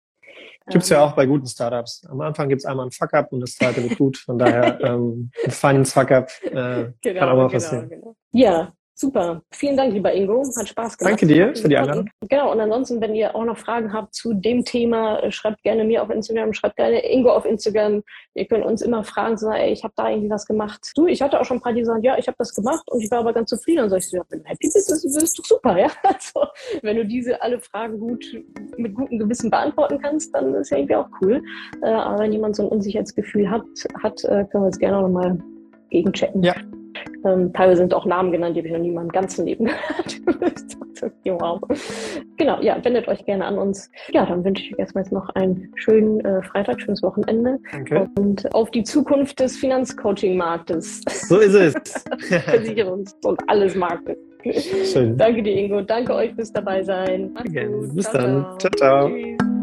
Gibt es ja ähm, auch bei guten Startups. Am Anfang gibt es einmal ein Fuck-up und das zweite wird gut. Von daher ähm, ein feines Fuck-up äh, genau, kann auch mal genau, passieren. Genau. Ja, Super. Vielen Dank, lieber Ingo. Hat Spaß gemacht. Danke dir für die Einladung. Genau. Und ansonsten, wenn ihr auch noch Fragen habt zu dem Thema, äh, schreibt gerne mir auf Instagram, schreibt gerne Ingo auf Instagram. Ihr könnt uns immer fragen, so, ey, ich habe da irgendwie was gemacht. Du, ich hatte auch schon ein paar, die sagen, ja, ich habe das gemacht und ich war aber ganz zufrieden. Und sag ich so, ja, wenn du happy bist, das ist doch super, ja. Also, wenn du diese alle Fragen gut, mit gutem Gewissen beantworten kannst, dann ist ja irgendwie auch cool. Äh, aber wenn jemand so ein Unsicherheitsgefühl hat, hat, äh, können wir jetzt gerne auch nochmal gegenchecken. Ja, ähm, teilweise sind auch Namen genannt, die habe ich noch nie in meinem ganzen Leben gehört. wow. Genau, ja, wendet euch gerne an uns. Ja, dann wünsche ich euch erstmal jetzt noch einen schönen äh, Freitag, schönes Wochenende. Danke. Und auf die Zukunft des Finanzcoaching-Marktes. So ist es. Versicherungs- und alles Marktes. Schön. Danke dir, Ingo. Danke euch fürs dabei sein. Danke. Bis ciao, dann. Ciao, ciao. Tschüss.